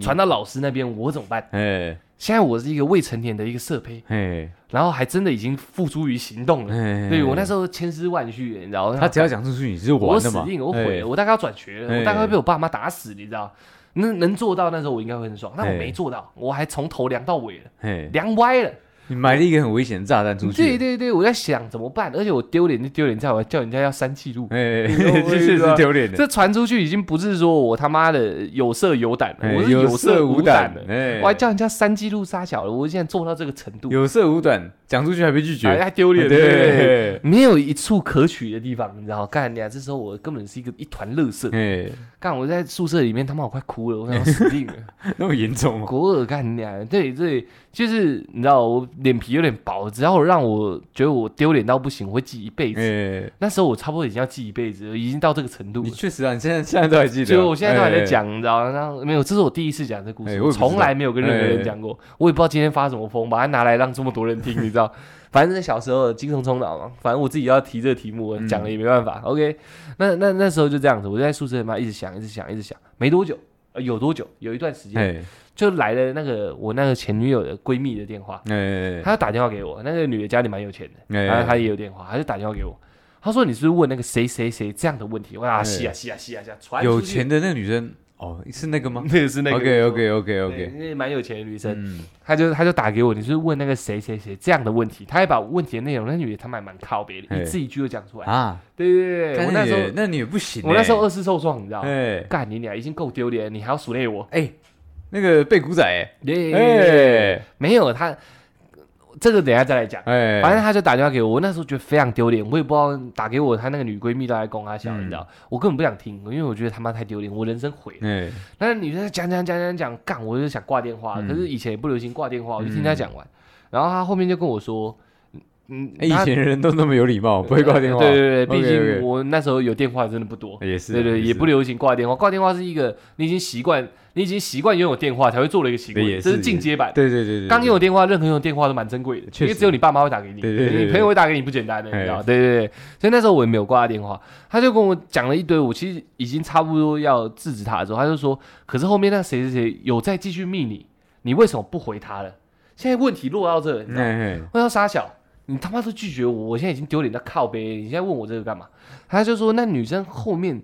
传到老师那边，我怎么办？哎现在我是一个未成年的一个色胚，哎然后还真的已经付诸于行动了。哎，对我那时候千丝万绪，你知道？他只要讲出去，你就我完了嘛，死定了，我毁哎了，我大概要转学了，哎我大概会被我爸妈打死，你知道？能能做到那时候我应该会很爽，但我哎没做到，我还从头凉到尾了，哎，凉歪了。你埋了一个很危险的炸弹出去，对对对，我在想怎么办，而且我丢脸就丢脸在我叫人家要删记录，哎，确实 丢脸的，这传出去已经不是说我他妈的有色有胆了，我是哎有色无胆的，哎，我还叫人家删记录杀小了，我现在做到这个程度，有色无胆，讲出去还被拒绝，还丢脸，对。没有一处可取的地方，你知道？干你啊！这时候我根本是一个一团垃圾。哎，干我在宿舍里面，他妈我快哭了，我想要死定了。那么严重吗，国尔干你啊！对对，就是你知道，我脸皮有点薄，只要让我觉得我丢脸到不行，我会记一辈子。哎，那时候我差不多已经要记一辈子了，已经到这个程度了你。确实啊，你现在现在都还记得，就我现在都还在哎，讲，你知道吗？没有，这是我第一次讲这故事，从来没有跟任何人哎讲过，我也不知道今天发什么疯，把它拿来让这么多人听，你知道？反正小时候精神冲脑嘛，反正我自己要提这个题目，我嗯讲了也没办法。OK，那那那时候就这样子，我就在宿舍里面一直想，一直想，一直想，没多久，呃，有多久？有一段时间哎就来了那个我那个前女友的闺蜜的电话，哎她就打电话给我，那个女的家里蛮有钱的，哎然后她也有电话，她就打电话给我，她说你是不是问那个谁谁谁这样的问题？哇，哎。是啊是啊是啊是啊，传有钱的那个女生，哦，是那个吗？那 个是那个 OK OK OK OK，那蛮有钱的女生，嗯，她就她就打给我，你是是问那个谁谁谁这样的问题，她还把问题的内容，那女的她蛮蛮靠别的，哎。一字一句都讲出来。啊，对对对我那时候那你也不行欸，我那时候二次受创，你知道吗？哎。干你俩已经够丢脸，你还要数落我？哎，那个背古仔，哎。没有他，这个等下再来讲。哎，反正他就打电话给我，我那时候觉得非常丢脸，我也不知道打给我他那个女闺蜜都在攻他笑，嗯你知道，我根本不想听，因为我觉得他妈太丢脸，我人生毁了。哎。那女生讲讲讲讲讲，干，我就想挂电话，嗯。可是以前也不流行挂电话，我就听他讲完，然后他后面就跟我说，嗯，哎，以前人都那么有礼貌，不会挂电话，对对对，毕竟我那时候有电话真的不多，也是，对对，也不流，行挂电话，挂电话是一个你已经习惯，你已经习惯拥有电话才会做的一个行为，对也是这是进阶版。对对对对，刚拥有电话，任何拥有电话都蛮珍贵的，因为只有你爸妈会打给你，你朋友会打给你不简单的，你知道？哎对对对，所以那时候我也没有挂他电话，他就跟我讲了一堆，我其实已经差不多要制止他的时候，他就说，可是后面那谁谁谁有在继续密你，你为什么不回他了？现在问题落到这了，你知道吗？哎我要傻小，你他妈都拒绝我，我现在已经丢脸到靠背，你现在问我这个干嘛？他就说那女生后面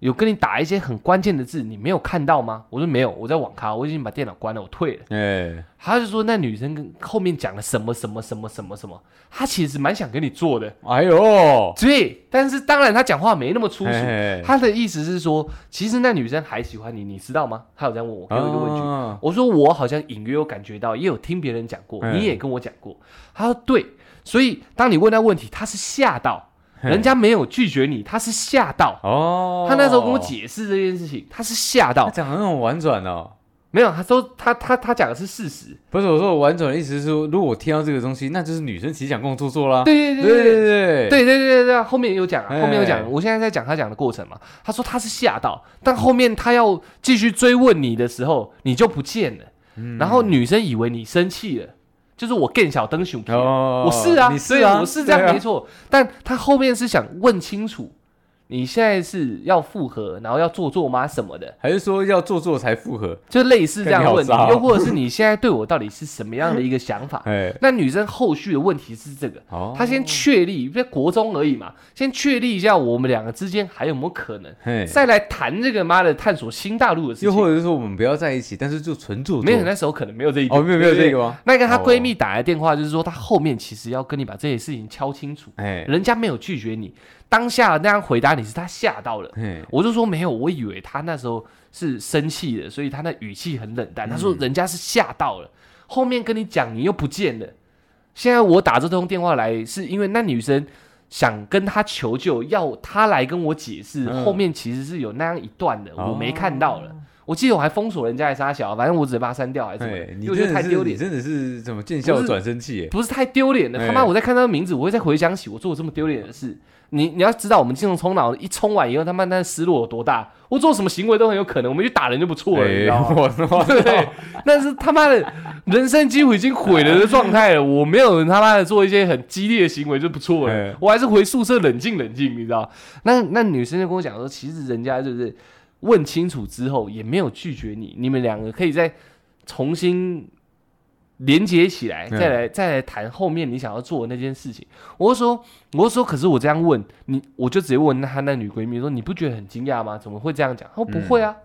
有跟你打一些很关键的字，你没有看到吗？我说没有，我在网咖，我已经把电脑关了，我退了。哎他就说那女生跟后面讲了什么什么什么什么什么，他其实蛮想跟你做的，哎呦，对，但是当然他讲话没那么粗俗。哎她的意思是说，其实那女生还喜欢你，你知道吗？他有这样问我，给我一个问句。哦我说我好像隐约有感觉到，也有听别人讲过，嗯你也跟我讲过。他说对，所以当你问那问题，他是吓到，嘿人家没有拒绝你，他是吓到。哦，他那时候跟我解释这件事情，他是吓他到，讲很很婉转哦。没有，他说他他他讲的是事实。不是我说我婉转的意思是说，如果我听到这个东西，那就是女生其实想跟我做作啦。对对对对对对对。对对对后面有讲后面有讲，我现在在讲他讲的过程嘛。他说他是吓到，但后面他要继续追问你的时候，你就不见了，嗯然后女生以为你生气了，就是我更小灯熊皮我是啊，对你是啊，我是这样没错。但他后面是想问清楚，你现在是要复合，然后要做作吗？什么的，还是说要做作才复合？就类似这样的问题又或者是你现在对我到底是什么样的一个想法？哎，那女生后续的问题是这个，哦，她先确立，因为国中而已嘛，先确立一下我们两个之间还有没有可能，再来谈这个妈的探索新大陆的事情。又或者是说我们不要在一起，但是就纯做作。没有，那时候可能没有这一点。哦，没有没有这个。吗？那个她哦闺蜜打来电话，就是说她后面其实要跟你把这些事情敲清楚。哎，人家没有拒绝你，当下那样回答你是他吓到了。嘿，我就说没有，我以为他那时候是生气的，所以他那语气很冷淡。他说人家是吓到了，后面跟你讲你又不见了。现在我打这通电话来，是因为那女生想跟他求救，要他来跟我解释。嗯后面其实是有那样一段的，哦我没看到了。我记得我还封锁人家还杀小，反正我只把他删掉还是什么你因为我觉得太丢脸。真的是怎么见效不是转身气？不是太丢脸了，哎他妈！我在看他的名字，我会再回想起我做过这么丢脸的事。你你要知道，我们金融冲脑一冲完以后，他妈那失落有多大？我做什么行为都很有可能，我们去打人就不错了，你知道吗？哎我 我对，但是他妈的人生几乎已经毁了的状态了，我没有他妈的做一些很激烈的行为就不错了哎，我还是回宿舍冷静冷静，你知道？那那女生就跟我讲说，其实人家就是问清楚之后也没有拒绝你，你们两个可以再重新连接起来，嗯再来再来谈后面你想要做的那件事情。我就说，我就说，可是我这样问你，我就直接问她那女闺蜜说，你不觉得很惊讶吗？怎么会这样讲？她说不会啊。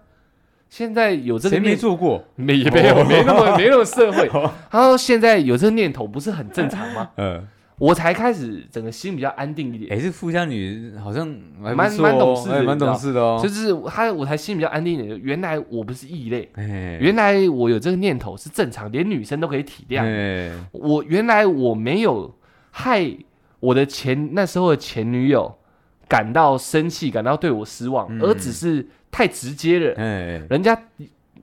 现在有这个谁没做过？没也没有哦没那么没那么社会。哦 他说现在有这个念头不是很正常吗？嗯，我才开始整个心比较安定一点，哎，这富家女好像蛮哦蛮懂事的哎蛮懂事的哦。就是她我才心比较安定一点。原来我不是异类，哎，原来我有这个念头是正常，连女生都可以体谅。哎，我原来我没有害我的前那时候的前女友感到生气，感到对我失望，嗯。而只是太直接了，哎，人家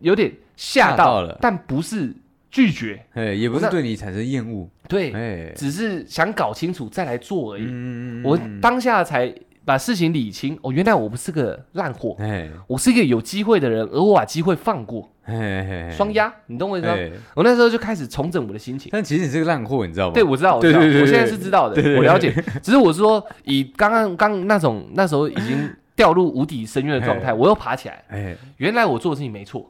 有点吓吓到了。但不是拒绝，哎，也不是那对你产生厌恶，对，哎，只是想搞清楚再来做而已。嗯我当下才把事情理清，哦，原来我不是个烂货，哎。我是一个有机会的人，而我把机会放过，哎双压，你懂我意思吗？哎，我那时候就开始重整我的心情。但其实你是个烂货，你知道吗？对，我知道，我知道，对对对对我现在是知道的我了解。只是我是说，以刚刚刚那种那时候已经掉入无底深渊的状态，我又爬起来，哎，原来我做的事情没错，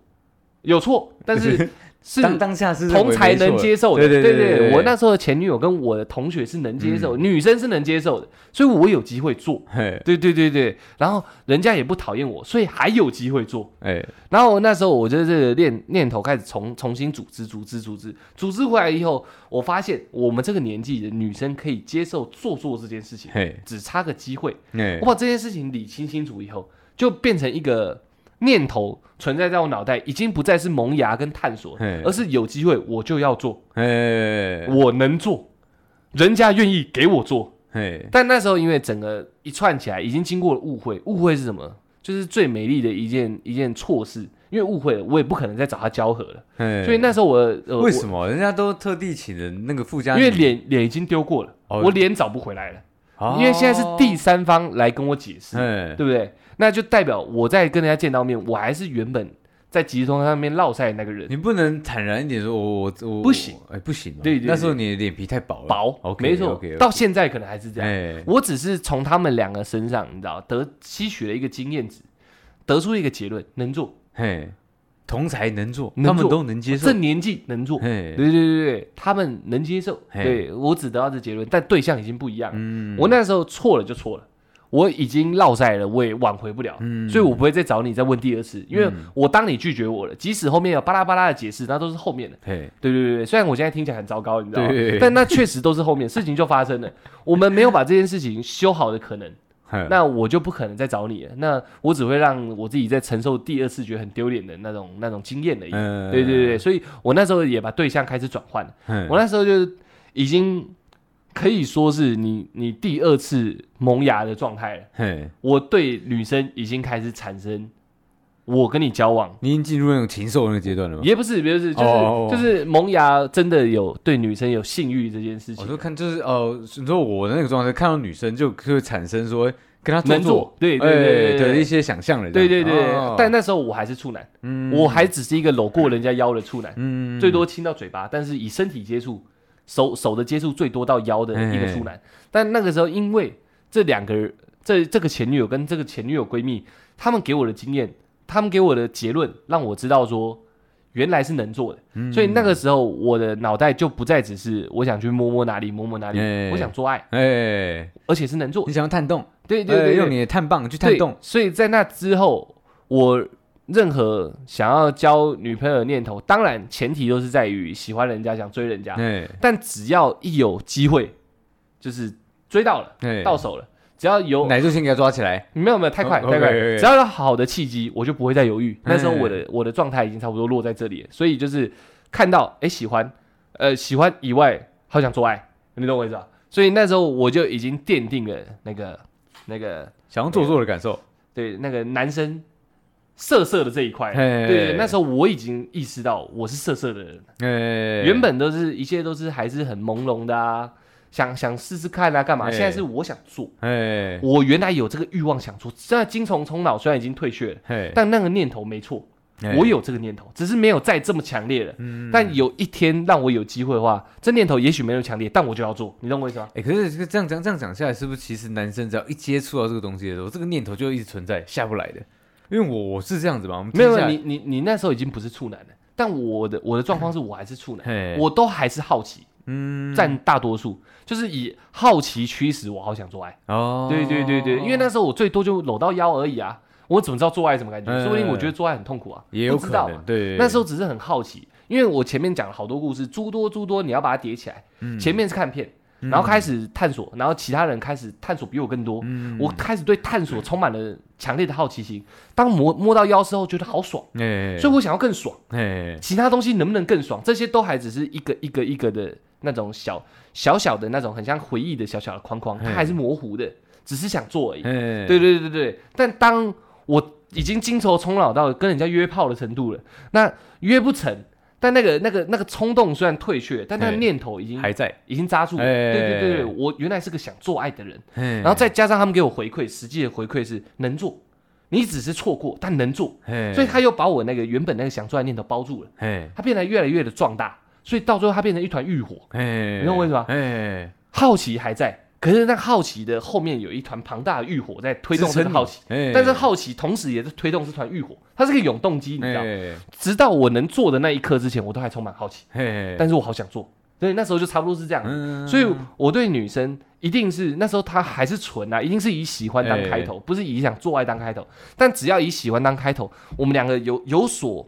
有错，但是 是当当下是同才能接受的。对对对我那时候的前女友跟我的同学是能接受，女生是能接受的，所以我有机会做。哎对对对对，然后人家也不讨厌我，所以还有机会做。哎。然后那时候我就这个念念头开始重重新组织组织组织。组织回来以后，我发现我们这个年纪的女生可以接受做做这件事情，嘿。只差个机会。哎我把这件事情理清清楚以后，就变成一个念头存在在我脑袋，已经不再是萌芽跟探索，而是有机会我就要做，哎我能做，人家愿意给我做。哎但那时候因为整个一串起来，已经经过了误会，误会是什么？就是最美丽的一件一件错事，因为误会了，我也不可能再找他交合了。哎，所以那时候我，呃、为什么人家都特地请人那个附加我？女？因为脸脸已经丢过了，哦我脸找不回来了。哦，因为现在是第三方来跟我解释，哎对不对？那就代表我在跟人家见到面，我还是原本在即时通上面落赛的那个人，你不能坦然一点说，我我我不行，哎，不行嘛，对那时候你的脸皮太薄了，薄没错到现在可能还是这样。哎，我只是从他们两个身上，你知道，得吸取了一个经验值，得出一个结论：能做，嘿，同才能做，能他们都能接受这，年纪能做。嘿，对对对对，他们能接受。嘿对我只得到这结论，但对象已经不一样了。嗯我那时候错了就错了，我已经落在了，我也挽回不了，嗯。所以我不会再找你再问第二次，因为我当你拒绝我了，即使后面有巴拉巴拉的解释，那都是后面的。对对对对，虽然我现在听起来很糟糕，你知道吗？对？但那确实都是后面事情就发生了，我们没有把这件事情修好的可能，那我就不可能再找你了，那我只会让我自己在承受第二次觉得很丢脸的那种那种经验而已。嗯。对对对，所以我那时候也把对象开始转换。我那时候就已经可以说是你你第二次萌芽的状态了。嘿，我对女生已经开始产生，我跟你交往，你已经进入那种禽兽那个阶段了吗？也不是，也不是，就是、哦就是萌芽真的有对女生有性欲这件事情，我说看就是呃，你说我的那个状态，看到女生就就会产生说哎跟她能做，对对哎对对的一些想象了，对对对，哦。但那时候我还是处男，嗯。我还只是一个搂过人家腰的处男，嗯。最多亲到嘴巴，但是以身体接触、手手的接触最多到腰的一个处男。但那个时候，因为这两个人，这这个前女友跟这个前女友闺蜜，他们给我的经验，他们给我的结论，让我知道说。原来是能做的，嗯。所以那个时候我的脑袋就不再只是我想去摸摸哪里摸摸哪里，哎。我想做爱，哎，而且是能做。你。想要探洞，对对对用你的探棒去探洞，所以在那之后，我任何想要交女朋友的念头，当然前提都是在于喜欢人家，想追人家。哎但只要一有机会，就是追到了，哎，到手了，只要有奶就先给他抓起来，没有没有太快哦太快。只要有好的契机，我就不会再犹豫。那时候我哎的我的状态已经差不多落在这里了，所以就是看到哎喜欢，呃喜欢以外，好想做爱，你懂我意思吧？所以那时候我就已经奠定了那个那个想要做作的感受，对那个男生色色的这一块，哎对对，那时候我已经意识到我是色色的人，哎，原本都是一切都是还是很朦胧的啊，想想试试看啊，干嘛？哎现在是我想做，哎我原来有这个欲望想做，现在精虫冲脑虽然已经退却了，哎，但那个念头没错，哎我有这个念头，只是没有再这么强烈了。嗯。但有一天让我有机会的话，这念头也许没有强烈，但我就要做，你懂我意思吗？哎、可是这个这样讲这样讲下来，是不是其实男生只要一接触到这个东西的时候，这个念头就一直存在，下不来的？因为我我是这样子嘛，我们没有，你你你那时候已经不是处男了，但我的我的状况是我还是处男，我都还是好奇，嗯。占大多数，就是以好奇驱使我好想做爱。哦，对对对对，因为那时候我最多就搂到腰而已啊，我怎么知道做爱什么感觉？嗯说不定我觉得做爱很痛苦啊，也有可能对，那时候只是很好奇，因为我前面讲了好多故事，诸多诸多，你要把它叠起来。嗯。前面是看片，然后开始探索，然后其他人开始探索比我更多，嗯我开始对探索充满了强烈的好奇心。当摸摸到腰之后，觉得好爽，哎，所以我想要更爽。哎其他东西能不能更爽？这些都还只是一个一个一个的那种小小小的那种很像回忆的小小的框框，它嘿还是模糊的，只是想做而已。哎，对对对对对。但当我已经精虫充脑到跟人家约炮的程度了，那约不成，但那个那个那个冲动虽然退却，但那个念头已经还在，已经扎住对对对对，我原来是个想做爱的人，然然后再加上他们给我回馈，实际的回馈是能做，你只是错过，但能做，所以他又把我那个原本那个想做爱念头包住了，哎它变得越来越的壮大，所以到最后他变成一团欲火。哎，你懂我意思吗哎，好奇还在，可是那好奇的后面有一团庞大的欲火在推动这个好奇，哎，但是好奇同时也是推动这团欲火，它是个永动机，你知道。哎直到我能做的那一刻之前，我都还充满好奇，哎，但是我好想做，所以那时候就差不多是这样。嗯。所以我对女生一定是那时候她还是纯啊，一定是以喜欢当开头，不是以想做爱当开头。但只要以喜欢当开头，我们两个有有所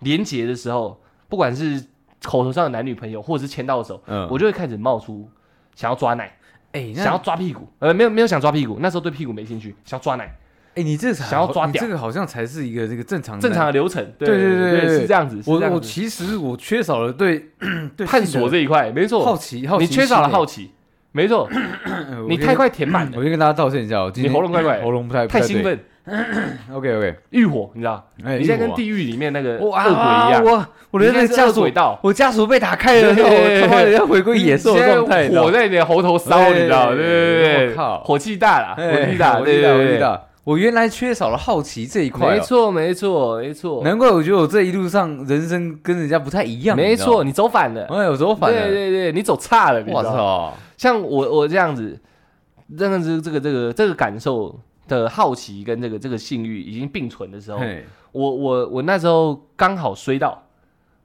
连结的时候，不管是口头上的男女朋友，或者是牵到手，嗯。我就会开始冒出想要抓奶，哎，想要抓屁股，呃，没有没有想抓屁股，那时候对屁股没兴趣，想要抓奶，哎，你这想要抓屌你这个好像才是一个这个正常正常的流程，对对对是这样子，我我其实我缺少了对对探索这一块，没错，好奇好奇，你缺少了好奇，没错，哎，你太快填满了，我先跟大家道歉一下，我今你天喉咙怪怪喉咙不太太兴。奋，OK OK，浴火，你知道，哎，你现在跟地狱里面那个恶鬼一样，我我的那个枷锁恶鬼道，我枷锁被打开了，我他妈的要回归野兽的状态，火在你的喉头烧，哎你知道，对对对对，我靠。火气大了，哎火气大，火气大，对对对，火气大。我原来缺少了好奇这一块哦，没错没错没错，难怪我觉得我这一路上人生跟人家不太一样，没错，你走反了。哎，有时候反对了，对对对，你走差了，你知我操，像我我这样子，真的是这个这个这个感受的好奇跟这个这个性欲已经并存的时候，我我我那时候刚好衰到，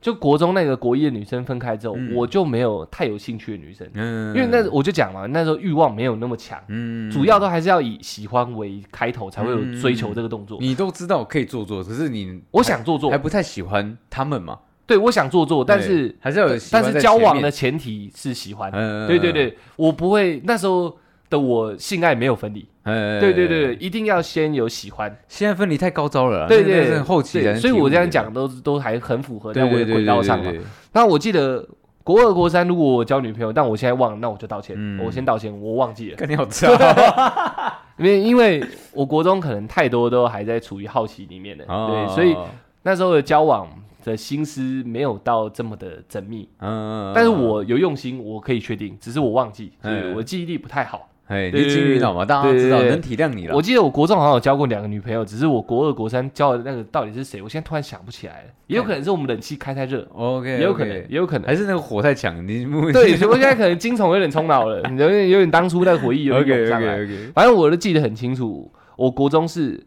就国中那个国一的女生分开之后，嗯。我就没有太有兴趣的女生，嗯因为那我就讲嘛，那时候欲望没有那么强，嗯主要都还是要以喜欢为开头才会有追求这个动作。你都知道可以做做，可是你我想做做还，不太喜欢他们嘛，对我想做做，但是还是要有但是交往的，前提是喜欢，嗯。对对，对，我不会那时候的我性爱没有分离，嗯对对对，一定要先有喜欢，现在分离太高招了啦，对对后期所以我这样讲都都还很符合对在我的轨道上嘛。那我记得国二、国三，如果我交女朋友，但我现在忘了，那我就道歉，嗯。我先道歉，我忘记了，肯定好差 因为因为我国中可能太多都还在处于好奇里面的，对，所以那时候的交往的心思没有到这么的缜密，嗯，但是我有用心，我可以确定，只是我忘记，所以嗯。我记忆力不太好。哎，对你金鱼脑嘛，大家都知道，能体谅你了。我记得我国中好像有交过两个女朋友，只是我国二、国三交的那个到底是谁，我现在突然想不起来了，也有可能是我们冷气开太热，OK，也有可能，也有可能。还是那个火太强，你对，我现在可能精虫有点冲脑了，有点有点当初那个回忆有点 涌上来。反正我都记得很清楚，我国中是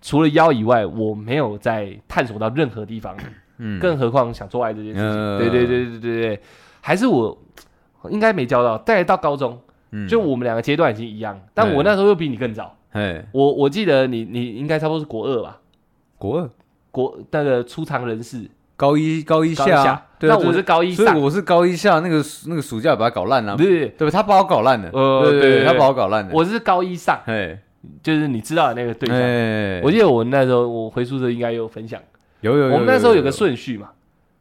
除了腰以外，我没有在探索到任何地方，嗯更何况想做爱这件事情。嗯对对对对对对，还是我应该没交到。再来到高中，嗯。就我们两个阶段已经一样，但我嗯那时候又比你更早。哎，我我记得你你应该差不多是国二吧，国二。国那个初长人士。高一高一下，对啊那我是高一上，所以我是高一下那个那个暑假把它搞烂了，不是对吧？他把我搞烂了，呃对对对对，他把我搞烂了。我是高一上，哎就是你知道的那个对象。哎，我记得我那时候我回宿舍应该有分享，有有有，我们那时候有个顺序嘛，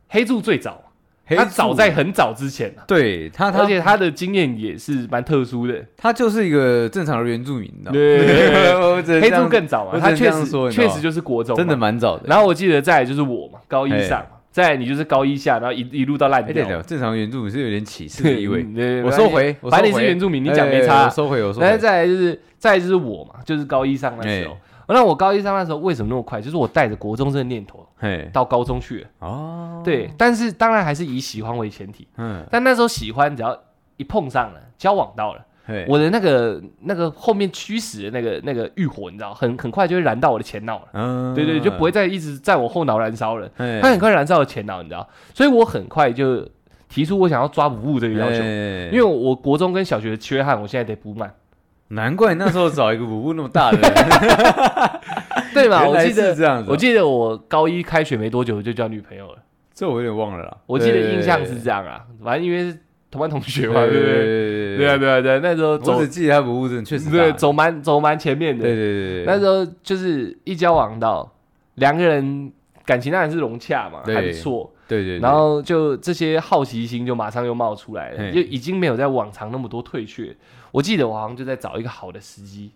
黑柱最早，他早在很早之前啊，对他他而且他的经验也是蛮特殊的。他就是一个正常的原住民，你知道吗？对，黑猪更早嘛，他确实确实就是国中，真的蛮早的。然后我记得再来就是我嘛，高一上嘛，再来你就是高一下，然后一一路到烂哎，掉对。正常原住民是有点歧视的意味。我收回，反正你是原住民，你讲哎没差啊。我收回，我收回。然后再来就是再来就是我嘛，就是高一上那时候哎。那我高一上那时候为什么那么快？就是我带着国中这个念头嘿，到高中去了。哦，对，，但是当然还是以喜欢为前提。嗯，但那时候喜欢只要一碰上了，交往到了，嘿，我的那个那个后面驱使的那个那个欲火，你知道，很很快就会燃到我的前脑了。嗯，对对，就不会再一直在我后脑燃烧了，嘿，它很快燃烧了前脑，你知道，所以我很快就提出我想要抓不误这个要求，嘿因为我国中跟小学的缺憾，我现在得补满，难怪你那时候找一个舞步那么大的人，对嘛？原来我记得是这样子哦，我记得我高一开学没多久就交女朋友了，这我有点忘了啦。我记得印象是这样啊，反正因为是同班同学嘛，对不对？对对啊，对啊，对啊，那时候我走只记得他舞步真的确实大。对走蛮走蛮前面的，对对对，那时候就是一交往到两个人感情当然是融洽嘛，对。还不错。对对，然后就这些好奇心就马上又冒出来了，就已经没有在往常那么多退却。我记得我好像就在找一个好的时机，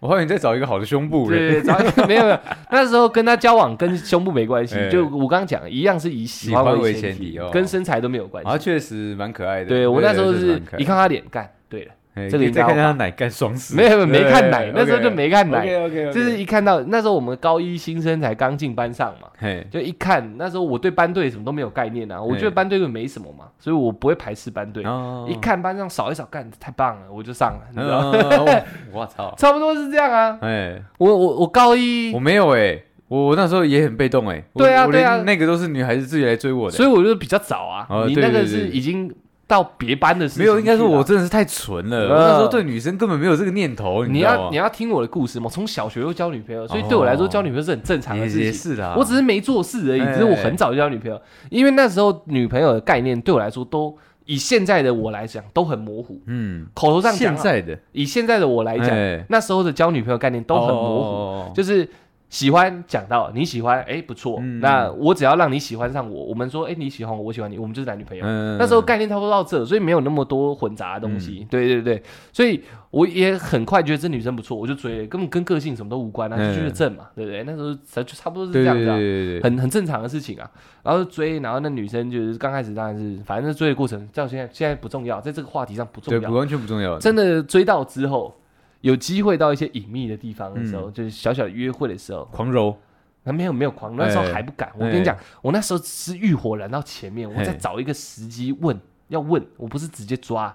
我发现你在找一个好的胸部嘞，对对，找一个没有没有，那时候跟他交往跟胸部没关系 哎，就我刚刚讲一样是以喜欢为前前提哦。跟身材都没有关系。啊，系。确实蛮可爱的。对我那时候是一看他脸干，对了，哎这个再看要他奶干双死，没有没看奶，那时候就没看奶，OK OK，就是一看到那时候我们高一新生才刚进班上嘛。嘿，就一看，那时候我对班队什么都没有概念啊，我觉得班队根本没什么嘛，所以我不会排斥班队。哦。一看班上扫一扫，干太棒了，我就上了，你知道 我操，差不多是这样啊。哎，我我我高一我，没有哎，我我那时候也很被动哎，对啊对啊。那个都是女孩子自己来追我的，所以我就比较早啊。哦你那个是已经到别班的事情没有，应该说我真的是太纯了，那时候对女生根本没有这个念头，你要你？要听我的故事嘛，我从小学就交女朋友，所以对我来说哦交女朋友是很正常的也事情。也是啦，我只是没做事而已，哎只是我很早就交女朋友，因为那时候女朋友的概念对我来说都以现在的我来讲都很模糊，嗯，口头上讲，现在的。以现在的我来讲，哎。那时候的交女朋友概念都很模糊，糊就是喜欢讲到你喜欢，哎不错，嗯那我只要让你喜欢上我，我们说哎你喜欢我，我喜欢你，我们就是男女朋友。嗯那时候概念差不多到这，所以没有那么多混杂的东西。对对对，所以我也很快觉得这女生不错，我就追了，根本跟个性什么都无关啊，嗯就觉得正嘛，对不对？那时候才就差不多是这样子啊。对对，很很正常的事情啊，然后追，然后那女生就是刚开始当然是，反正追的过程，到现在现在不重要，在这个话题上不重要，对完全不重要，真的追到之后，有机会到一些隐秘的地方的时嗯候，就是小小的约会的时候，狂揉，那没有没有狂，那时候哎还不敢。我跟你讲，我那时候是欲火燃到前面，我在找一个时机问，要问，我不是直接抓。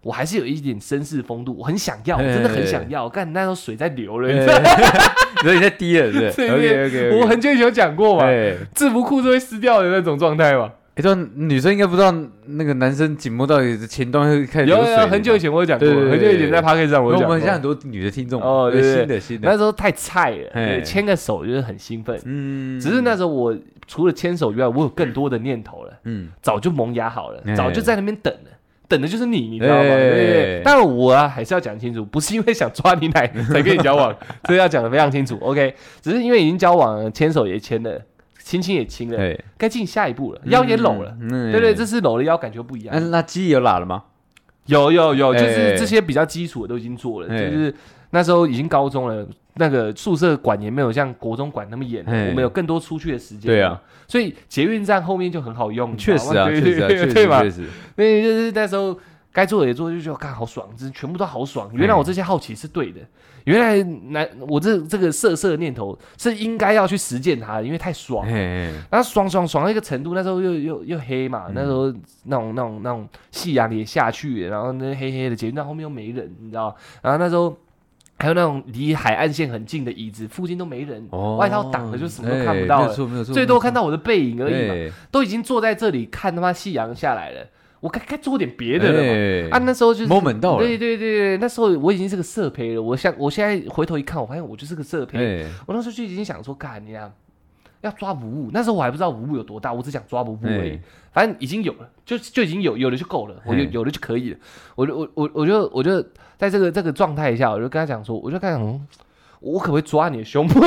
我还是有一点绅士风度，我很想要，我真的很想要。干那时候水在流了，你知道吗？所以在低了，？OK OK，我很久以前有讲过嘛，哎，制服裤是会湿掉的那种状态嘛。哎，对啊，女生应该不知道那个男生紧摸到底的前端会开始有有很久以前我有讲过，对对对很久以前在 p a r k 上我有讲过。因为我们现在很多女的听众哦对对对新的新的，那时候太菜了，嘿对牵个手就是很兴奋。嗯只是那时候我除了牵手以外，我有更多的念头了，嗯早就萌芽好了，哎早就在那边等了。等的就是你，你知道吗？哎对对对。但我啊，还是要讲清楚，不是因为想抓你奶才跟你交往，所以要讲的非常清楚。OK，只是因为已经交往了，牵手也牵了，亲亲也亲了，对，该进下一步了，腰也搂了。嗯对对，这次搂的腰感觉不一那样。那鸡有拉了吗？有有有，就哎是这些比较基础的都已经做了，哎就是那时候已经高中了，那个宿舍管也没有像国中管那么严我们有更多出去的时间。对啊，所以捷运站后面就很好用，确实啊，对确实啊，对确实对吧确？实，所以就是那时候该做的也做，就觉得看好爽，这全部都好爽。原来我这些好奇是对的，原来男我这这个色色的念头是应该要去实践它的，因为太爽。然后爽爽爽到一个程度，那时候又又又黑嘛，嗯。那时候那种那种那种夕阳也下去了，然后那黑黑的捷运站后面又没人，你知道？然后那时候还有那种离海岸线很近的椅子，附近都没人，哦。外套挡了就什么都看不哎到了，最多看到我的背影而已嘛，哎都已经坐在这里看他妈夕阳下来了，我该该做点别的了嘛。哎啊，那时候就是 moment 到了对对对对，那时候我已经是个色胚了。我现我现在回头一看，我发现我就是个色胚。哎，我那时候就已经想说，干你啊，要抓不误。那时候我还不知道无误有多大，我只想抓不误而已。哎反正已经有了，就就已经有有了就够了，我有嗯有了就可以了。我就我我我就我就在这个这个状态下，我就跟他讲说，我就跟他讲说，我可不可以抓你的胸部？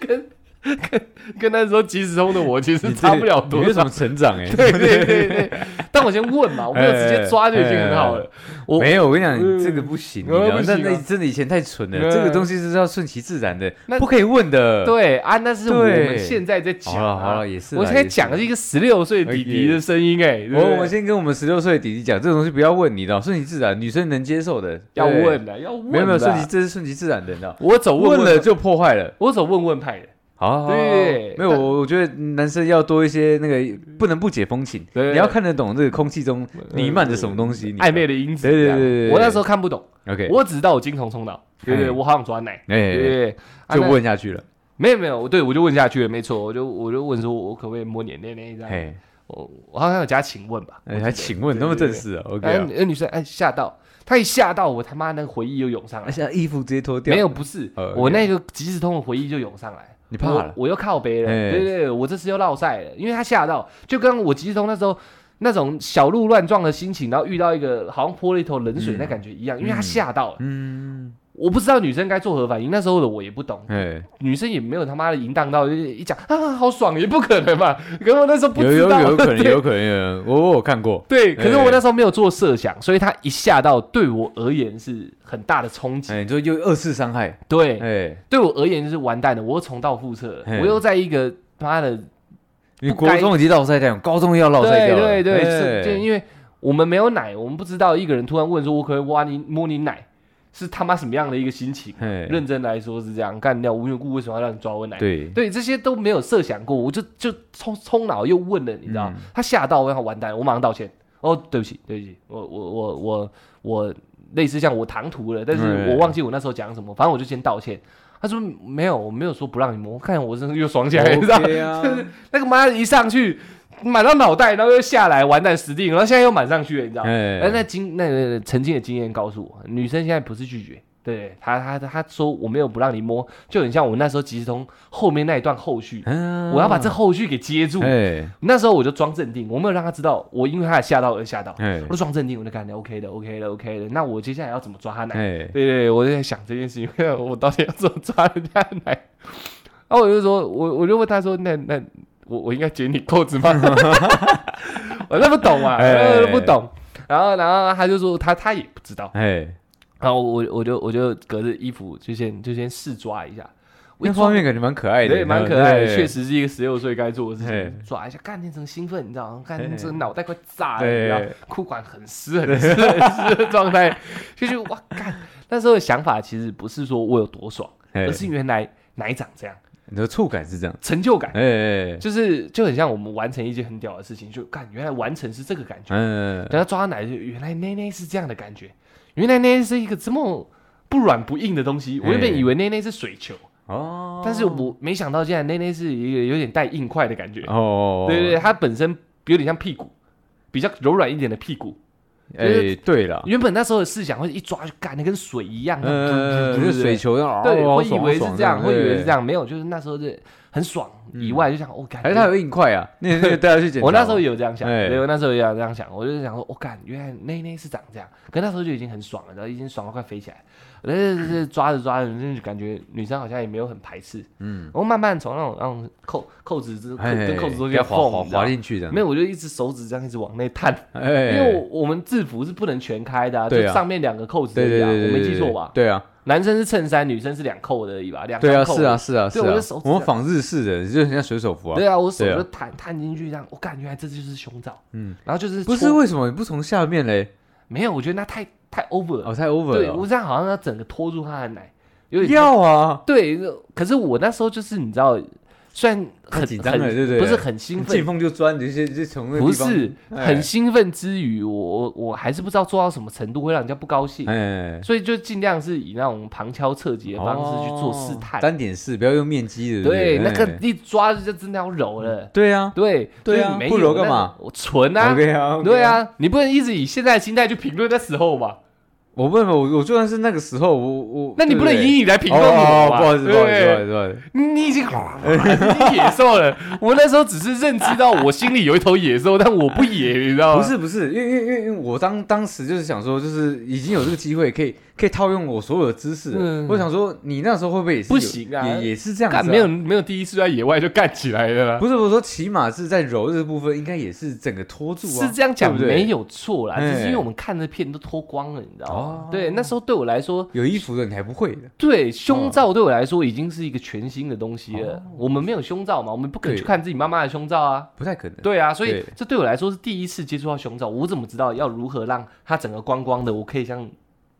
跟 跟跟那时候即时通的我其实差不了多少有什么。成长 哎？对对对对，但我先问嘛，我没有直接抓就已经很好了。我没有，我跟你讲，这个不行，你呃知道那不行啊那真的以前太蠢了，嗯这个东西是要顺其自然的那，不可以问的。，对啊，那是我对们现在在讲好了好啊了，。也是。我现在讲的是一个十六岁弟弟的声音，哎，我我先跟我们十六岁的弟弟讲，这个东西不要问，你知道，顺其自然，女生能接受的。要对问的，要问的。没有没有顺其，这是顺其自然的，你知道。我走问了就破坏了。我走问问派的。好好，好对没有，我我觉得男生要多一些那个，不能不解风情，对你要看得懂这个空气中弥漫着什么东西，你暧昧的因子。对对对我那时候看不懂，OK，我只知道我精虫冲脑，对对，哎我好想抓奶，对哎，对对，啊就问下去了，没有没有，对我就问下去了，没错，我就我就问说，我可不可以摸你的内内这样？嘿，我我好像有加请问吧，哎，还请问那么正。式啊？OK 哎，啊，那女生哎吓到，她一吓到我他妈那个回忆又涌上来而，且衣服直接脱掉，没有不是哦，我那个即时通的回忆就涌上来。你怕了？我，我又靠背了，哎。对对对，我这次又落赛了，因为他吓到，就跟我即时通那时候那种小鹿乱撞的心情，然后遇到一个好像泼了一头冷水嗯。那感觉一样，因为他吓到了，嗯，我不知道女生该作何反应，那时候的我也不懂，哎，女生也没有他妈的淫荡到一讲啊好爽，也不可能嘛。可是我那时候不知道，有可能有可能有人，我我有看过，对，可是哎我那时候没有做设想，所以他一下到对我而言是很大的冲击。哎，就又二次伤害，对，哎，对我而言就是完蛋了，我又重蹈覆辙我又在一个妈的你国中已经落赛掉，高中又要落赛对掉了，对对，哎是就因为我们没有奶，我们不知道一个人突然问说我可可以挖你摸你奶，是他妈什么样的一个心情？哎认真来说是这样，干掉无缘故为什么要让你抓我奶？对，对，这些都没有设想过，我就就冲冲脑又问了，你知道？嗯他吓到我，要完蛋，我马上道歉。哦，对不起，对不起，我我我我我类似像我唐突了，但是嗯我忘记我那时候讲什么，反正我就先道歉。他说没有，我没有说不让你摸，看我真的又爽起来，你知道 那个妈一上去满到脑袋，然后又下来，完蛋死定了，然后现在又满上去了，你知道？哎。而那经那个曾经的经验告诉我，女生现在不是拒绝，对他，他他说我没有不让你摸，就很像我那时候即时通后面那一段后续，嗯我要把这后续给接住。哎那时候我就装镇定，我没有让他知道我因为她的吓到而吓到，哎我就装镇定，我就感觉 OK 的 OK 的 OK 的。那我接下来要怎么抓他奶？哎对对，我就在想这件事情，我到底要怎么抓人家奶？然后我就说，我我就问他说，那那我我应该解你扣子吗？我那不懂啊，不懂。然后然后他就说他他也不知道，哎，然后我我就我就隔着衣服就先就先试抓一下，那方面感觉蛮可爱的，对蛮可爱的，对确实是一个十六岁该做的事情，抓一下，干那种兴奋，你知道吗？干嘿这脑袋快炸了，你知道对，裤管很湿很湿很湿的 状态，就觉得哇干。那时候的想法其实不是说我有多爽，哎而是原来奶长这样，你的触感是这样，成就感。哎就是就很像我们完成一件很屌的事情，就干原来完成是这个感觉，嗯，等他抓奶就原来奶奶是这样的感觉，原来内内是一个这么不软不硬的东西。我原本以为内内是水球，哦，但是我没想到竟然内内是一个有点带硬块的感觉。哦，对对对，它本身有点像屁股，比较柔软一点的屁股。哎，对了，原本那时候的思想会一抓就干的跟水一样，就是水。球一样，对，哦会以为是这样，我以为是这，样，没有，就是那时候是很爽以外，就想我感觉对还是它有硬块啊？那那个带他去检查，我那时候也有这样想，哎对，我那时候也有这样想，我就是想说，我、感，原来内内是长这样，可那时候就已经很爽了，然后已经爽到快飞起来，但是抓着抓着，就感觉女生好像也没有很排斥，嗯，然后慢慢从那种那种扣扣子之扣子中间缝，滑进去的，没有，我就一直手指这样一直往内探，哎，因为我我们制服是不能全开的、啊，就上面两个扣子而对已啊，对对对，我没记错吧？对啊，男生是衬衫，女生是两扣的而已吧？两对啊，是啊，是啊，是啊对我的手，我们仿日式的，就很像水手服啊。对啊，我手就探探进去这样，我感觉原来这就是胸罩，嗯，然后就是不是为什么你不从下面嘞？没有，我觉得那太太 over 了。哦，太 over 了哦。对我这样好像要整个拖住他的奶，有点太要啊，对。可是我那时候就是你知道，虽然很紧张了很对不对。不是很兴进奋，缝就钻，你就就从那个不是哎。很兴奋之余，我我我还是不知道做到什么程度会让人家不高兴，哎，所以就尽量是以那种旁敲侧击的方式去做试探。哦单点式，不要用面积的。对，那个哎一抓就真的要揉了。对啊。对对啊不揉干嘛？我纯啊。对，啊，你不能一直以现在的心态去评论那时候嘛。我问我我就算是那个时候，我我那你不能以你来评哦论我嘛？哦不好意思，不好意思，对不好意思。你你已经你已经野兽了。我那时候只是认知到我心里有一头野兽，但我不野，你知道吗？不是不是，因为因为因为我当当时就是想说，就是已经有这个机会可以可以套用我所有的知识。嗯我想说，你那时候会不会也是有不行啊也也是这样子、啊？干没有没有第一次在野外就干起来的啦。不是我说，起码是在柔这部分，应该也是整个拖住啊。是这样讲对不对没有错啦，哎只是因为我们看的片都脱光了，你知道吗哦？对，那时候对我来说，有衣服的你还不会的。对胸罩对我来说已经是一个全新的东西了哦。我们没有胸罩嘛，我们不可能去看自己妈妈的胸罩啊。不太可能。对啊，所以对这对我来说是第一次接触到胸罩，我怎么知道要如何让它整个光光的？我可以像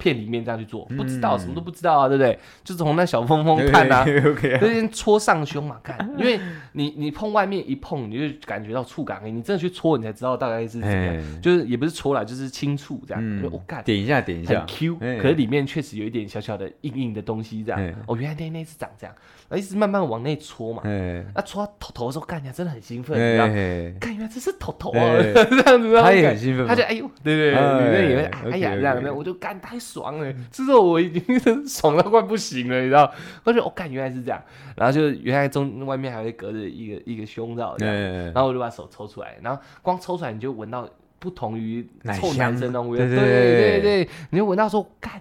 片里面这样去做，不知道嗯什么都不知道啊，对不对？就从那小缝缝看啊。那先戳上胸嘛，看，因为你你碰外面一碰，你就感觉到触感，你真的去戳，你才知道大概是怎么样。哎，就是也不是戳啦，就是轻触这样。我干。点一下，点一下很。Q，哎可是里面确实有一点小小的硬硬的东西，这样哎。哦，原来那那是长这样，然后一直慢慢往内搓嘛。哎那搓到头头的时候，干起来真的很兴奋，你知道？哎，看原来这是头头啊，哎 这样子，他也感很兴奋，他就哎呦，对对女生也会哎呀这样的，我就干太爽了，之后我已经 是爽到快不行了，你知道？我就我干原来是这样，然后就原来中外面还会隔着一个一个胸罩这样，哎然后我就把手抽出来，然后光抽出来你就闻到不同于臭男生那种味道，对对对对对，你就闻到说干。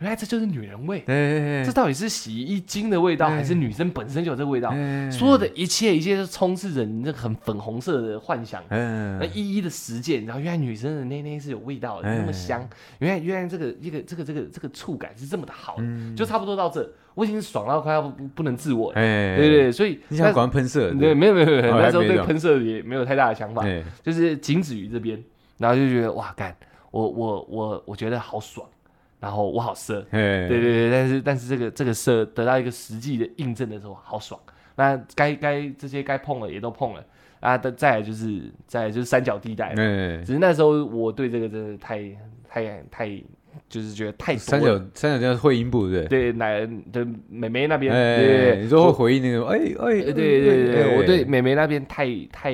原来这就是女人味，对，这到底是洗衣精的味道，对。还是女生本身就有这个味道？哎所有的一切一切都充斥着你那个很粉红色的幻想，嗯。那一一的实践，然后原来女生的内内是有味道的，哎那么香，原来原来这个这个这个这个这个触感是这么的好就差不多到这，我已经爽到快要不不能自我了，哎，对对对，所以那你想管喷射？对，没有没有没有，哦那时候对喷射也没有太大的想法，哎，就是仅止于这边，然后就觉得哇干，我我我我觉得好爽，然后我好色，哎，对对对，但是但是这个这个色得到一个实际的印证的时候，好爽。那该该这些该碰了也都碰了。啊，再再来就是再来就是三角地带，哎，只是那时候我对这个真的太太太就是觉得太多三角三角叫会阴部，对不对？对奶的美眉那边，哎，对你说会回应那个，哎哎，对对对对对，我对哎美眉那边太太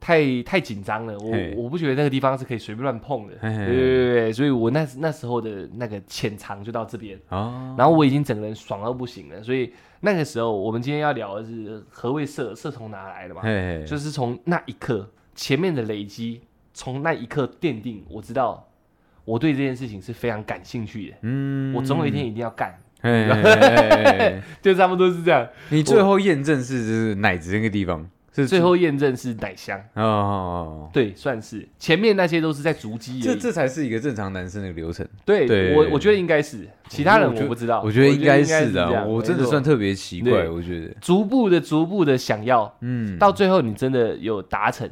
太太紧张了，我我不觉得那个地方是可以随便乱碰的，对对对对，所以我那那时候的那个潜藏就到这边，哦，然后我已经整个人爽到不行了，所以那个时候我们今天要聊的是何谓色，色从哪来的嘛？哎，就是从那一刻前面的累积，从那一刻奠定，我知道我对这件事情是非常感兴趣的，嗯我总有一天一定要干，就差不多是这样。你最后验证是就是奶子那个地方是最后验证是奶香，哦哦，哦对，算是。前面那些都是在逐基而已。这这才是一个正常男生的流程。对对。我我觉得应该是，其他人我不知道，我觉得应该是这的，样我真的没错。算特别奇怪，对。我觉得，逐步的、逐步的想要，嗯，到最后你真的有达成，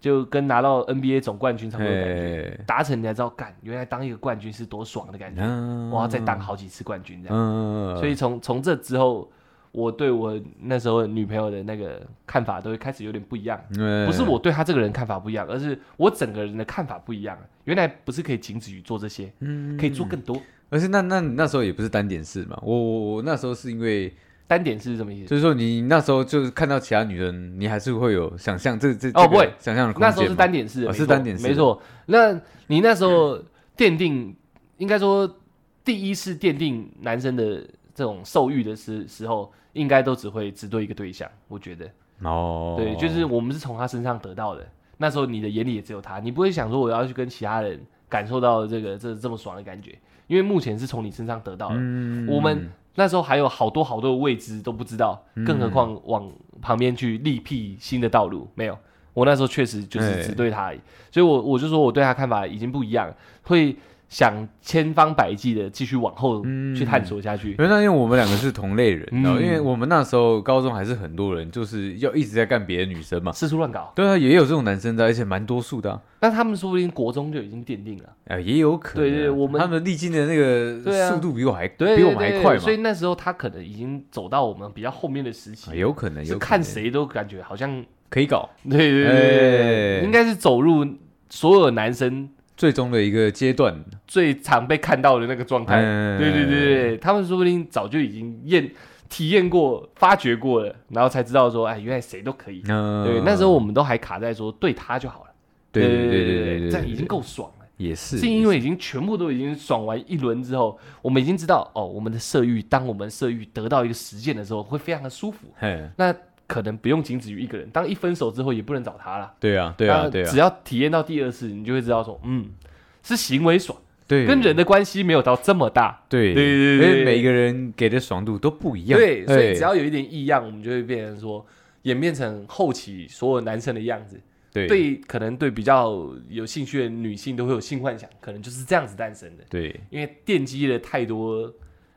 就跟拿到 NBA 总冠军差不多的感觉。哎，达成你才知道，干，原来当一个冠军是多爽的感觉，嗯我要再当好几次冠军这样。嗯，所以从从这之后，我对我那时候女朋友的那个看法都会开始有点不一样。以不是我对她这个人看法不一样，而是我整个人的看法不一样。原来不是可以仅止于做这些，嗯可以做更多。而是那那你那时候也不是单点式嘛，我我我那时候是因为，单点是什么意思？就是说你那时候就是看到其他女人，你还是会有想象这这这个哦不会想象的空间那时候是单点式是单点式没错。那你那时候奠定，应该说第一次奠定男生的这种受欲的时时候，应该都只会只对一个对象。我觉得，哦，对，就是我们是从他身上得到的。那时候你的眼里也只有他，你不会想说我要去跟其他人感受到这个这这么爽的感觉，因为目前是从你身上得到的。嗯我们那时候还有好多好多的未知都不知道，嗯更何况往旁边去力辟新的道路，没有。我那时候确实就是哎只对他而已，所以我我就说我对他看法已经不一样了，会想千方百计的继续往后嗯。去探索下去。因为那因为我们两个是同类人，嗯然后因为我们那时候高中还是很多人就是要一直在干别的女生嘛，四处乱搞，对啊，也有这种男生的，而且蛮多数的啊，那他们说不定国中就已经奠定了，啊也有可能啊。对对我们他们历经的那个速度比我还对，比我们还快嘛。所，以那时候他可能已经走到我们比较后面的时期。啊，有可能是有可能。看谁都感觉好像，可以搞。对对对应该是走入所有男生最终的一个阶段。最常被看到的那个状态。嗯对对对对，他们说不定早就已经验体验过、发掘过了，然后才知道说，哎，原来谁都可以。嗯，对，那时候我们都还卡在说对他就好了。对对对对对这样已经够爽了。也是，是因为已经全部都已经爽完一轮之后，我们已经知道哦，我们的色欲，当我们色欲得到一个实践的时候，会非常的舒服。嘿，那可能不用仅止于一个人，当一分手之后，也不能找他了。对啊对啊对啊。只，要体验到第二次，你就会知道说，嗯，是行为爽，对，跟人的关系没有到这么大。对。对对对因为每个人给的爽度都不一样，对，所以哎只要有一点异样，我们就会变成说，演变成后期所有男生的样子。对。对，可能对比较有兴趣的女性都会有性幻想，可能就是这样子诞生的，对，因为奠基了太多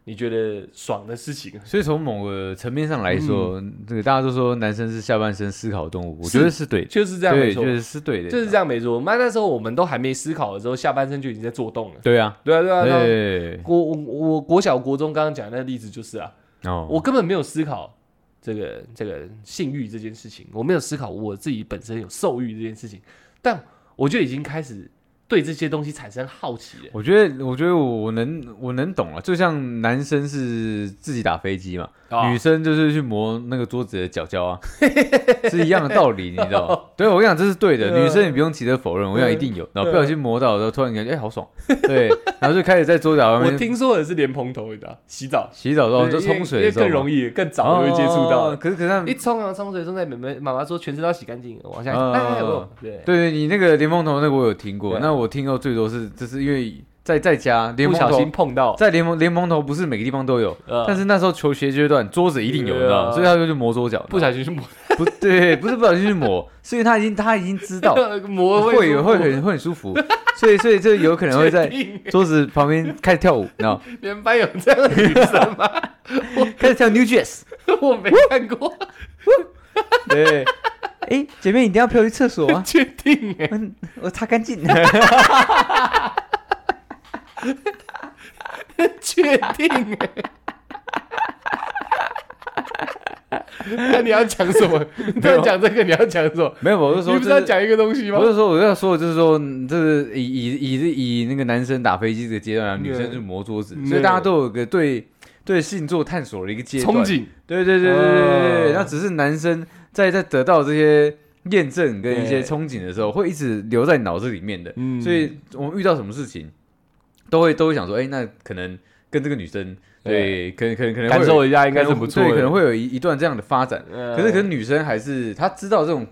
你觉得爽的事情。所以从某个层面上来说，这个大家都说男生是下半身思考动物，我觉得是对的，就是这样没对，错确，实是对的，就是这样没错。那那时候我们都还没思考的时候，下半身就已经在做动了。对啊，对啊，对啊，对国。我我我国小国中刚刚讲的那个例子就是啊，哦，我根本没有思考这个这个性欲这件事情，我没有思考我自己本身有受欲这件事情，但我就已经开始对这些东西产生好奇了。我觉得，我觉得我能我能懂了，就像男生是自己打飞机嘛，啊女生就是去磨那个桌子的角角啊，是一样的道理，你知道吗？对我跟你讲，这是对的，嗯。女生也不用急着否认，我跟你讲一定有，然后不小心磨到的时候，突然感觉哎好爽，对，然后就开始在桌角上我面听说的是连蓬头，你知道，洗澡。洗澡的时候就冲水更容易、更早就会接触哦到。可是可是他们一冲啊，冲水冲在妹妹妈妈说全身都要洗干净，往下哦哎，我对。对对，你那个莲蓬头那个我有听过，那我听到最多是，就是因为在在家联盟不小心头，碰到，在联盟联盟头不是每个地方都有，呃。但是那时候球鞋阶段桌子一定有，你知道吗，对啊。所以他就去磨桌脚，不小心去磨，不 对，不是不小心去磨，是因为他已经他已经知道 磨会有会很很会很舒服，所以所以这有可能会在桌子旁边开始跳舞，你知道吗，你们班有这样的女生吗？开始跳 New Jazz，我没看过，对，哎，姐妹你一定要陪我去厕所啊，确定哎，嗯，我擦干净。确定哎。那你要讲什么？你突然讲这个，你要讲什么？没有，我是说，你不是要讲一个东西吗我？是说，我要说的就是说，嗯这是以以以以那个男生打飞机这个阶段啊，女生是磨桌子，嗯所以大家都有个对对星座探索的一个阶段。憧憬，对对对对对对那只是男生在在得到这些验证跟一些憧憬的时候，会一直留在脑子里面的。嗯。所以我们遇到什么事情，都会都会想说，哎，那可能跟这个女生对，可能可能可能感受一下应该是不错的，对，可能会有一一段这样的发展。呃，可是可能女生还是她知道这种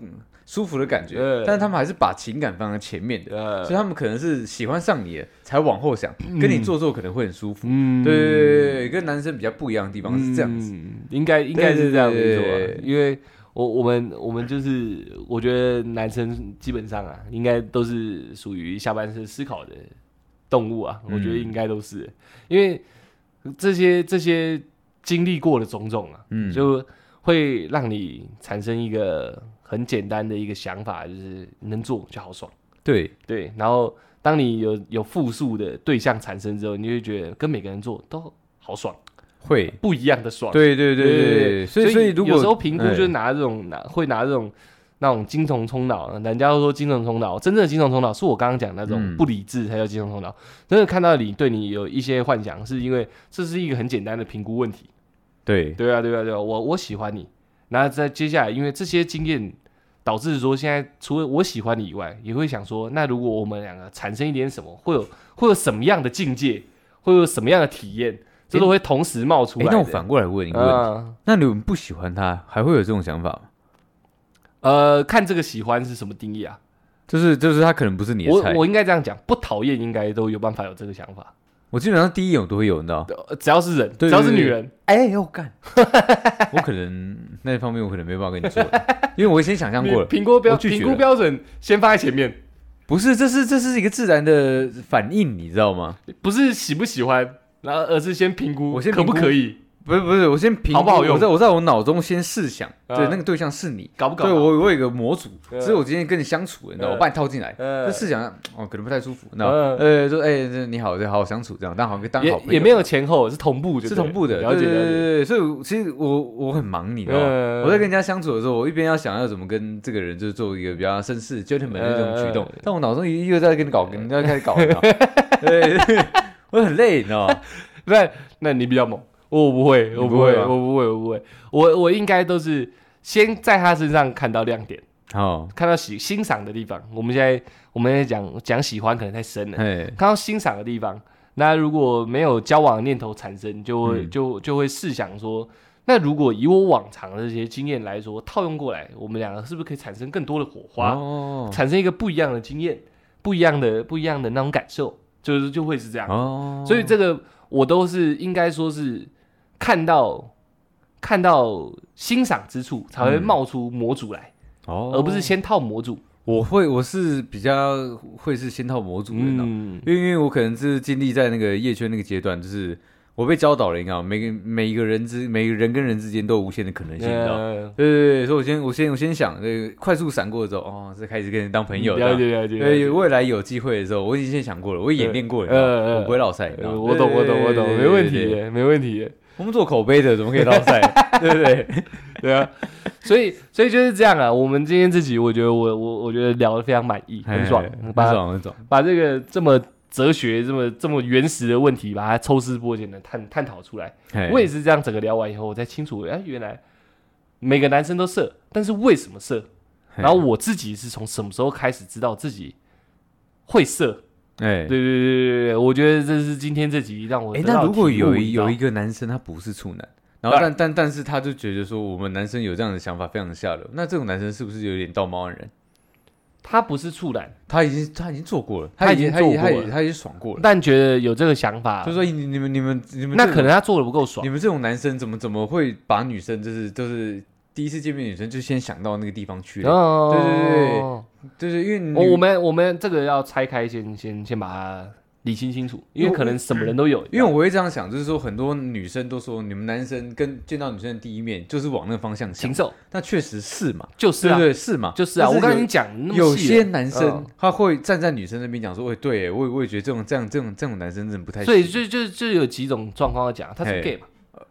舒服的感觉，对。但是他们还是把情感放在前面的，呃所以他们可能是喜欢上你了，才往后想，跟你做做可能会很舒服。嗯。对对对跟男生比较不一样的地方是这样子。嗯应该应该是这样没错啊。对对对，因为我我们我们就是我觉得男生基本上啊，应该都是属于下半身思考的动物啊，嗯。我觉得应该都是，因为这些这些经历过的种种啊，嗯，就会让你产生一个很简单的一个想法，就是能做就好爽。对对，然后当你有有复数的对象产生之后，你就会觉得跟每个人做都好爽，会，不一样的爽。对对对对对，所以所以如果有时候评估就是哎拿这种拿会拿这种那种精虫冲脑，人家都说精虫冲脑，真正的精虫冲脑是我刚刚讲那种嗯不理智才叫精虫冲脑。真的看到你对你有一些幻想，是因为这是一个很简单的评估问题。对对啊，对啊，对啊，我我喜欢你，然后在接下来，因为这些经验导致说，现在除了我喜欢你以外，也会想说，那如果我们两个产生一点什么，会有会有什么样的境界，会有什么样的体验，这都会同时冒出哎来，的。那我反过来问一个问题，嗯那你们不喜欢他，还会有这种想法吗？呃，看这个喜欢是什么定义啊？就是就是他可能不是你的菜，我我应该这样讲，不讨厌应该都有办法有这个想法，我基本上第一眼我都会有，你知道？呃只要是人，对只要是女人，哎，我干，我可能那方面我可能没办法跟你说，因为我先想象过了，评估标评估标准先放在前面，不是，这是这是一个自然的反应，你知道吗？不是喜不喜欢，然后而是先评估我先可不可以，不是不是，我先评估好不好用？我在我在我脑中先试想，啊。对，那个对象是你，搞不搞？对我我有一个模组，嗯只是我今天跟你相处，你知道，嗯我把你套进来，呃就试想哦，可能不太舒服，你知道，嗯。呃，说哎，这你好，这好好相处这样，但好像当好也朋友。也没有前后，是同步就对，是同步的，了解对对对了解。对对，所以我其实我我很忙，你知道吗？嗯。我在跟人家相处的时候，我一边要想要怎么跟这个人就是做一个比较绅士 gentleman 的那种举动嗯，但我脑中一又在跟你搞，跟人家开始搞，你知道吗对，对我很累，你知道吗？那那你比较猛，我不会，我不会，我不会，我不会，我我应该都是先在他身上看到亮点，哦，看到喜欣赏的地方。我们现在我们在讲讲喜欢可能太深了，嘿，看到欣赏的地方，那如果没有交往的念头产生，就会、嗯就就会试想说，那如果以我往常的这些经验来说，套用过来，我们两个是不是可以产生更多的火花？哦产生一个不一样的经验，不一样的不一样的那种感受，就是就会是这样。哦，所以这个我都是应该说是看到看到欣赏之处才会嗯。冒出模组来，哦，而不是先套模组。我会我是比较会是先套模组的，你知道吗嗯，因为因为我可能是经历在那个夜圈那个阶段，就是我被教导了，你知道，每个每一个人之每个人跟人之间都有无限的可能性，你知道对对对，所以我先我先我先想，这个快速闪过之后，哦，是开始跟人当朋友，了解了解。对，未来有机会的时候，我已经先想过了，我演练过了，我不会落赛，我懂我懂我懂，没问题。没问题的。我们做口碑的，怎么可以落赛？对不对？对啊，所以所以就是这样啊。我们今天这集，我觉得我我我觉得聊得非常满意，很爽，很爽，很爽。把这个这么哲学、这么这么原始的问题，把它抽丝剥茧的探探讨出来。我也是这样，整个聊完以后，我才清楚，哎，原来每个男生都色，但是为什么色？然后我自己是从什么时候开始知道自己会色？哎对对对对对对，我觉得这是今天这集让我哎，那如果有一有一个男生他不是处男，然后但但但是他就觉得说我们男生有这样的想法非常的下流，那这种男生是不是有点道貌岸然？他不是处男，他已经他已经做过了，他已经他已经做过了他已经他已经爽过了。但觉得有这个想法就，说你你们你们你们那可能他做的不够爽你。们这种男生怎么怎么会把女生就是就是第一次见面女生就先想到那个地方去了？对，对对对就是因为女我我们我们这个要拆开先，先先把它理清清楚，因为可能什么人都有。因为我会这样想，就是说很多女生都说你们男生跟见到女生的第一面就是往那个方向想禽，兽。那确实是嘛，就是啊，对对？是嘛，就是啊，但我刚才已经讲那么有细了。些男生嗯。他会站在女生那边讲说，喂，对，我也我也觉得这种这样这种这种男生真的不太行，所以就就就有几种状况要讲，他是嘿。gay 嘛？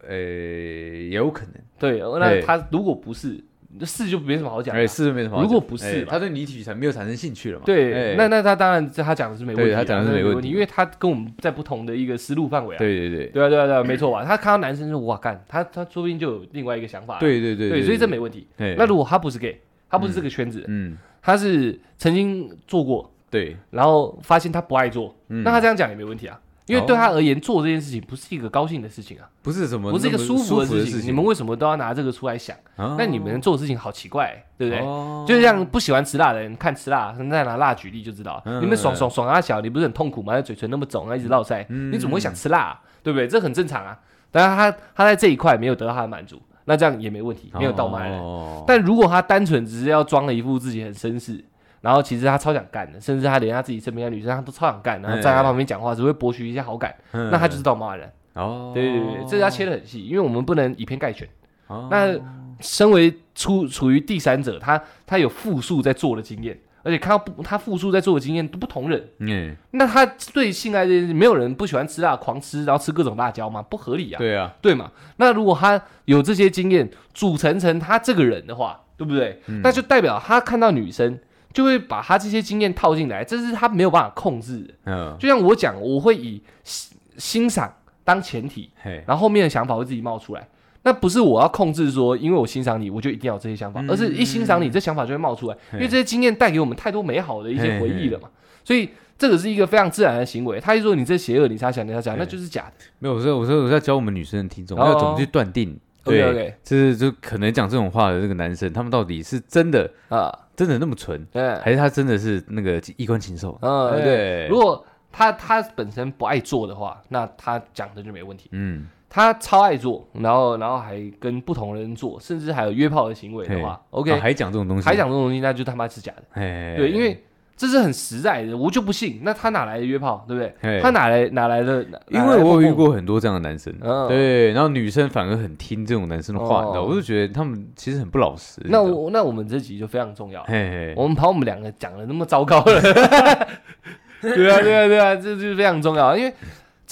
呃也有可能，对，那嘿。他如果不是，是就没什么好讲的哎啊。是没什么好讲，如果不是他对你体产没有产生兴趣了嘛？对，哎那那他当然他讲的是没问题啊，他讲的是没问题因为他跟我们在不同的一个思路范围啊。对对对对啊，对啊，对啊，没错吧？他看到男生就哇干，他他说不定就有另外一个想法。对对对对，所以这没问题。哎那如果他不是 gay，他不是这个圈子，嗯他是曾经做过，对，然后发现他不爱做，嗯那他这样讲也没问题啊。因为对他而言，做这件事情不是一个高兴的事情啊，不是什么不是一个舒服的的事情。你们为什么都要拿这个出来想？哦那你们做的事情好奇怪，对不对？哦就像不喜欢吃辣的人看吃辣，再拿辣举例就知道，嗯你们爽爽爽啊小，你不是很痛苦吗？嘴唇那么肿，啊一直落腮，嗯你怎么会想吃辣啊？对不对？这很正常啊。当然他他在这一块没有得到他的满足，那这样也没问题，没有倒卖人。哦但如果他单纯只是要装了一副自己很绅士，然后其实他超想干的，甚至他连他自己身边的女生他都超想干，然后在他旁边讲话只会博取一些好感，嗯。那他就是倒骂人。哦，对对对，这个要切的很细，因为我们不能以偏概全。哦。那身为处处于第三者，他他有复数在做的经验，而且看到不他复数在做的经验都不同人，嗯，那他对性爱这件事，没有人不喜欢吃辣，狂吃，然后吃各种辣椒嘛，不合理啊，对啊，对嘛？那如果他有这些经验组成成他这个人的话，对不对？嗯。那就代表他看到女生就会把他这些经验套进来，这是他没有办法控制的。嗯，就像我讲，我会以欣欣赏当前提，然后后面的想法会自己冒出来。那不是我要控制说，因为我欣赏你，我就一定要有这些想法，嗯而是一欣赏你，这想法就会冒出来，因为这些经验带给我们太多美好的一些回忆了嘛。所以这个是一个非常自然的行为。他一说你这邪恶，你才想，你才想，对那就是假的。没有，我说我说我在教我们女生的听众哦要怎么去断定对就是就可能讲这种话的这个男生，他们到底是真的啊，真的那么纯，对，还是他真的是那个衣冠禽兽？嗯对。对如果他他本身不爱做的话，那他讲的就没问题。嗯，他超爱做，然后然后还跟不同人做，甚至还有约炮的行为的话，OK，啊还讲这种东西，还讲这种东西，那就他妈是假的。哎，对，因为这是很实在的，我就不信。那他哪来的约炮，对不对？他哪来哪来的？因为我有遇，过很多这样的男生，嗯对，然后女生反而很听这种男生的话，哦你知道，我就觉得他们其实很不老实。那我那我们这集就非常重要。嘿嘿，我们把我们两个讲的那么糟糕了，对啊，对啊，对啊，这就是非常重要，因为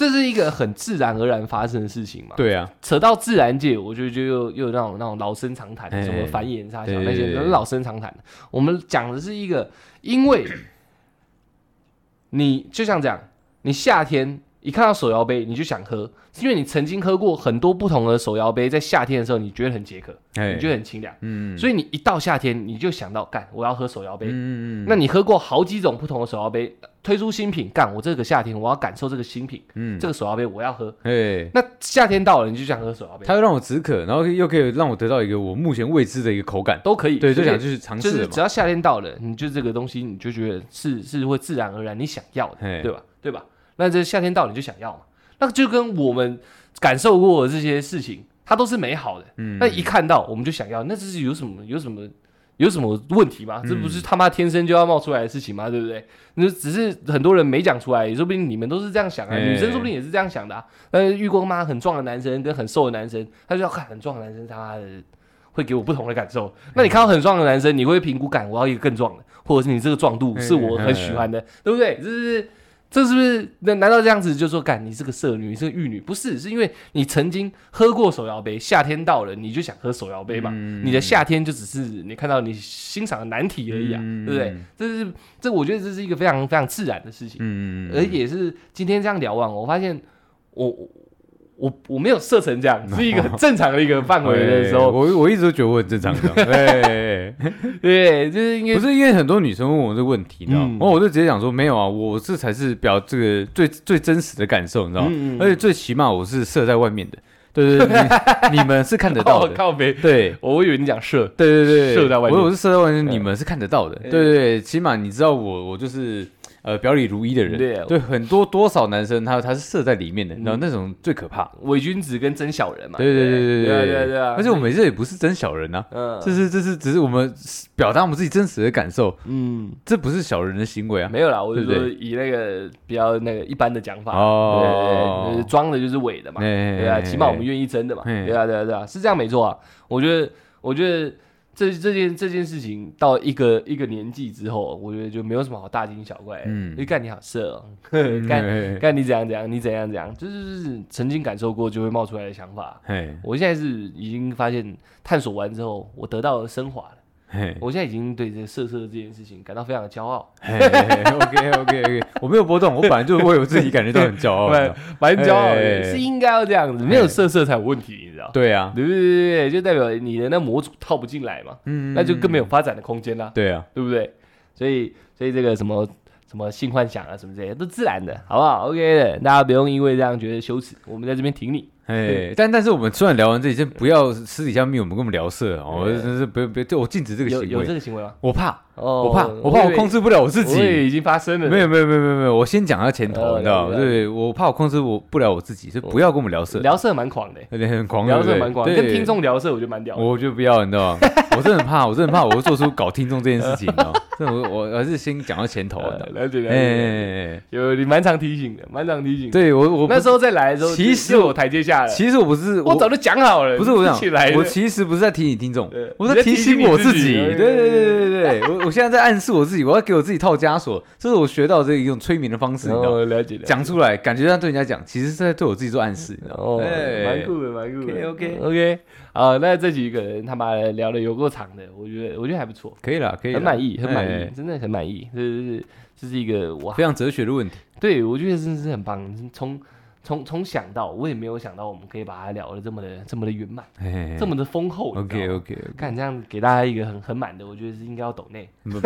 这是一个很自然而然发生的事情嘛。对啊，扯到自然界，我觉得就又又有那种那种老生常谈，哎什么繁衍差对小那些都是老生常谈。我们讲的是一个，因为你就像这样，你夏天一看到手摇杯你就想喝，是因为你曾经喝过很多不同的手摇杯，在夏天的时候你觉得很解渴，哎你觉得很清凉，嗯，所以你一到夏天你就想到干我要喝手摇杯。嗯那你喝过好几种不同的手摇杯，推出新品，干我这个夏天我要感受这个新品，嗯这个手摇杯我要喝。哎，那夏天到了，你就想喝手摇杯，它又让我止渴，然后又可以让我得到一个我目前未知的一个口感，都可以。对，就对想去尝试。就是只要夏天到了，你就这个东西，你就觉得是是会自然而然你想要的，嘿对吧？对吧？那这夏天到了你就想要嘛，那就跟我们感受过的这些事情，它都是美好的。嗯那一看到我们就想要，那这是有什么有什么有什么问题吗？这不嗯是他妈天生就要冒出来的事情吗？对不对？那只是很多人没讲出来，也说不定你们都是这样想啊，哎女生说不定也是这样想的啊。呃，遇过妈很壮的男生跟很瘦的男生，他就要看很壮的男生他妈的会给我不同的感受。那你看到很壮的男生，你会评估感，我要一个更壮的，或者是你这个壮度是我很喜欢的，对不对？这是这是不是？那难道这样子就说，干你是个色女，你是个玉女？不是，是因为你曾经喝过手摇杯，夏天到了你就想喝手摇杯嘛。嗯你的夏天就只是你看到你欣赏的难题而已啊，嗯对不对？这是这，我觉得这是一个非常非常自然的事情，嗯而也是今天这样聊完，我发现我我我我没有设成这样，是一个 很正常的一个范围的时候，我我一直都觉得我很正常的，对，对，就是因为不是因为很多女生问我这个问题，你知道吗嗯？然后我就直接讲说没有啊，我这才是表这个最最真实的感受，你知道吗？嗯嗯而且最起码我是射在外面的，对对对，你 你们是看得到哦的，靠北，对。我以为你讲射，对对对，射在外面我我是射在外面，嗯你们是看得到的。对对，起码你知道我我就是呃表里如一的人。对啊对，很多多少男生他他是射在里面的，嗯然后那种最可怕。伪君子跟真小人嘛。对对对对对啊对对而且我们这也不是真小人啊，嗯，这是这是只是我们表达我们自己真实的感受，嗯。这不是小人的行为啊。没有啦，我就对不说以那个比较那个一般的讲法，哦对对对，就是装的就是伪的嘛，哎对啊，起码我们愿意真的嘛，哎对啊对啊对啊，是这样没错啊。我觉得，我觉得这这件这件事情到一个一个年纪之后，我觉得就没有什么好大惊小怪的，嗯就干你好色哦，嗯干干你怎样怎样，你怎样怎样，这就是曾经感受过就会冒出来的想法。嘿我现在是已经发现探索完之后，我得到了升华了。嘿我现在已经对这个色色这件事情感到非常的骄傲，嘿，OK OK OK，我没有波动，我本来就为我自己感觉到很骄傲。你知道蛮骄傲的，哎是应该要这样子，没有色色才有问题，你知道？对啊，对对对对对，就代表你的那模组套不进来嘛，嗯那就更没有发展的空间啦，对啊，对不对？所以所以这个什么什么性幻想啊什么这些都自然的，好不好？OK 的，大家不用因为这样觉得羞耻，我们在这边挺你。哎，但但是我们虽然聊完这里，先不要私底下密我们跟我们聊色哦，我真是不要不要，对我禁止这个有有行为，这个行为吗？我怕，哦我怕，我怕我控制制不了我自己。已经发生了，没有没有没有没有没有，我先讲下前头，哦你知道吗？解对，我怕我控制我不了我自己，所以不要跟我们聊色，聊色蛮狂的，有点很狂，聊对不对色蛮狂，对跟听众聊色我觉得蛮屌的。我就不要，你知道吗？我真的很怕，我真的很怕，我会做出搞听众这件事情，你知道吗？这我我还是先讲到前头，了解了哎解，哎哎，有你蛮常提醒的，蛮常提醒。，对我我那时候再来的时候，其实就就有台阶下了。其实我不是我早就讲好了，不是我讲，我其实不是在提醒听众，我在提醒我自己。对对对对对，我我现在在暗示我自己，我要给我自己套枷锁，这是我学到这一种催眠的方式，你知道吗？哦，了解。讲出来，感觉上对人家讲，其实是在对我自己做暗示，你知道吗？蛮酷的，蛮酷的。OK，OK OK，啊，那这几个人他妈的聊的有够长的，我觉得我觉得还不错，可以了，可以，很满意，很满哎意，真的很满意。这是这是一个哇，非常哲学的问题。对我觉得真的是很棒。从从从想到，我也没有想到我们可以把它聊的这么的这么的圆满，哎这么的丰厚。OK OK，看这样给大家一个很很满的，我觉得是应该要抖内。不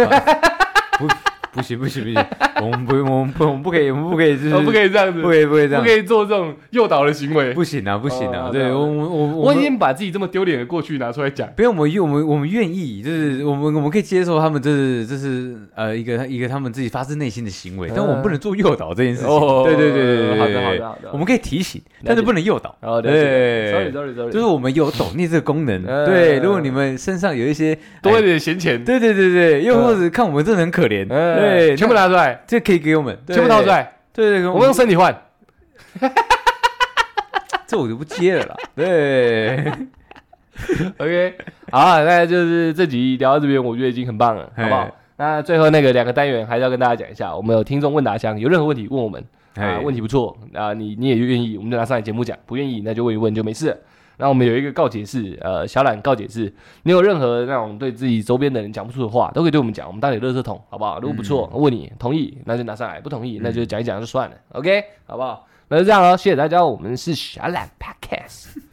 不不行不行不行，我们不我们不我们不可以我们不可以就是哦，不可以这样子，不可以不可以这样不可，以做这种诱导的行为。不行啊不行啊！哦对对我我我我已们经把自己这么丢脸的过去拿出来讲。不用，我们愿我们我们愿意，就是我们我们可以接受他们这是这是呃一个一个他们自己发自内心的行为，但我们不能做诱导这件事情。哦对对对对对，好的好的好的我们可以提醒，但是不能诱导。对，sorry sorry sorry，就是我们有抖内这个功能，呃对。如果你们身上有一些多一哎点闲钱，对对对对，又或者看我们真的很可怜，呃对，全部拿出来，这可以给我们，全部掏出，来，对对对，我们用身体换。这我就不接了啦。对，OK，好啊，那就是这集聊到这边，我觉得已经很棒了，好不好？那最后那个两个单元还是要跟大家讲一下，我们有听众问答箱，有任何问题问我们啊，嘿问题不错啊，你你也愿意，我们就拿上来节目讲；不愿意，那就问一问就没事了。那我们有一个告解室，呃，小懒告解室，你有任何那种对自己周边的人讲不出的话，都可以对我们讲，我们当你垃圾桶，好不好？如果不错，问你同意，那就拿上来；不同意，那就讲一讲就算了，OK，好不好？那就这样喽，谢谢大家，我们是小懒 Podcast。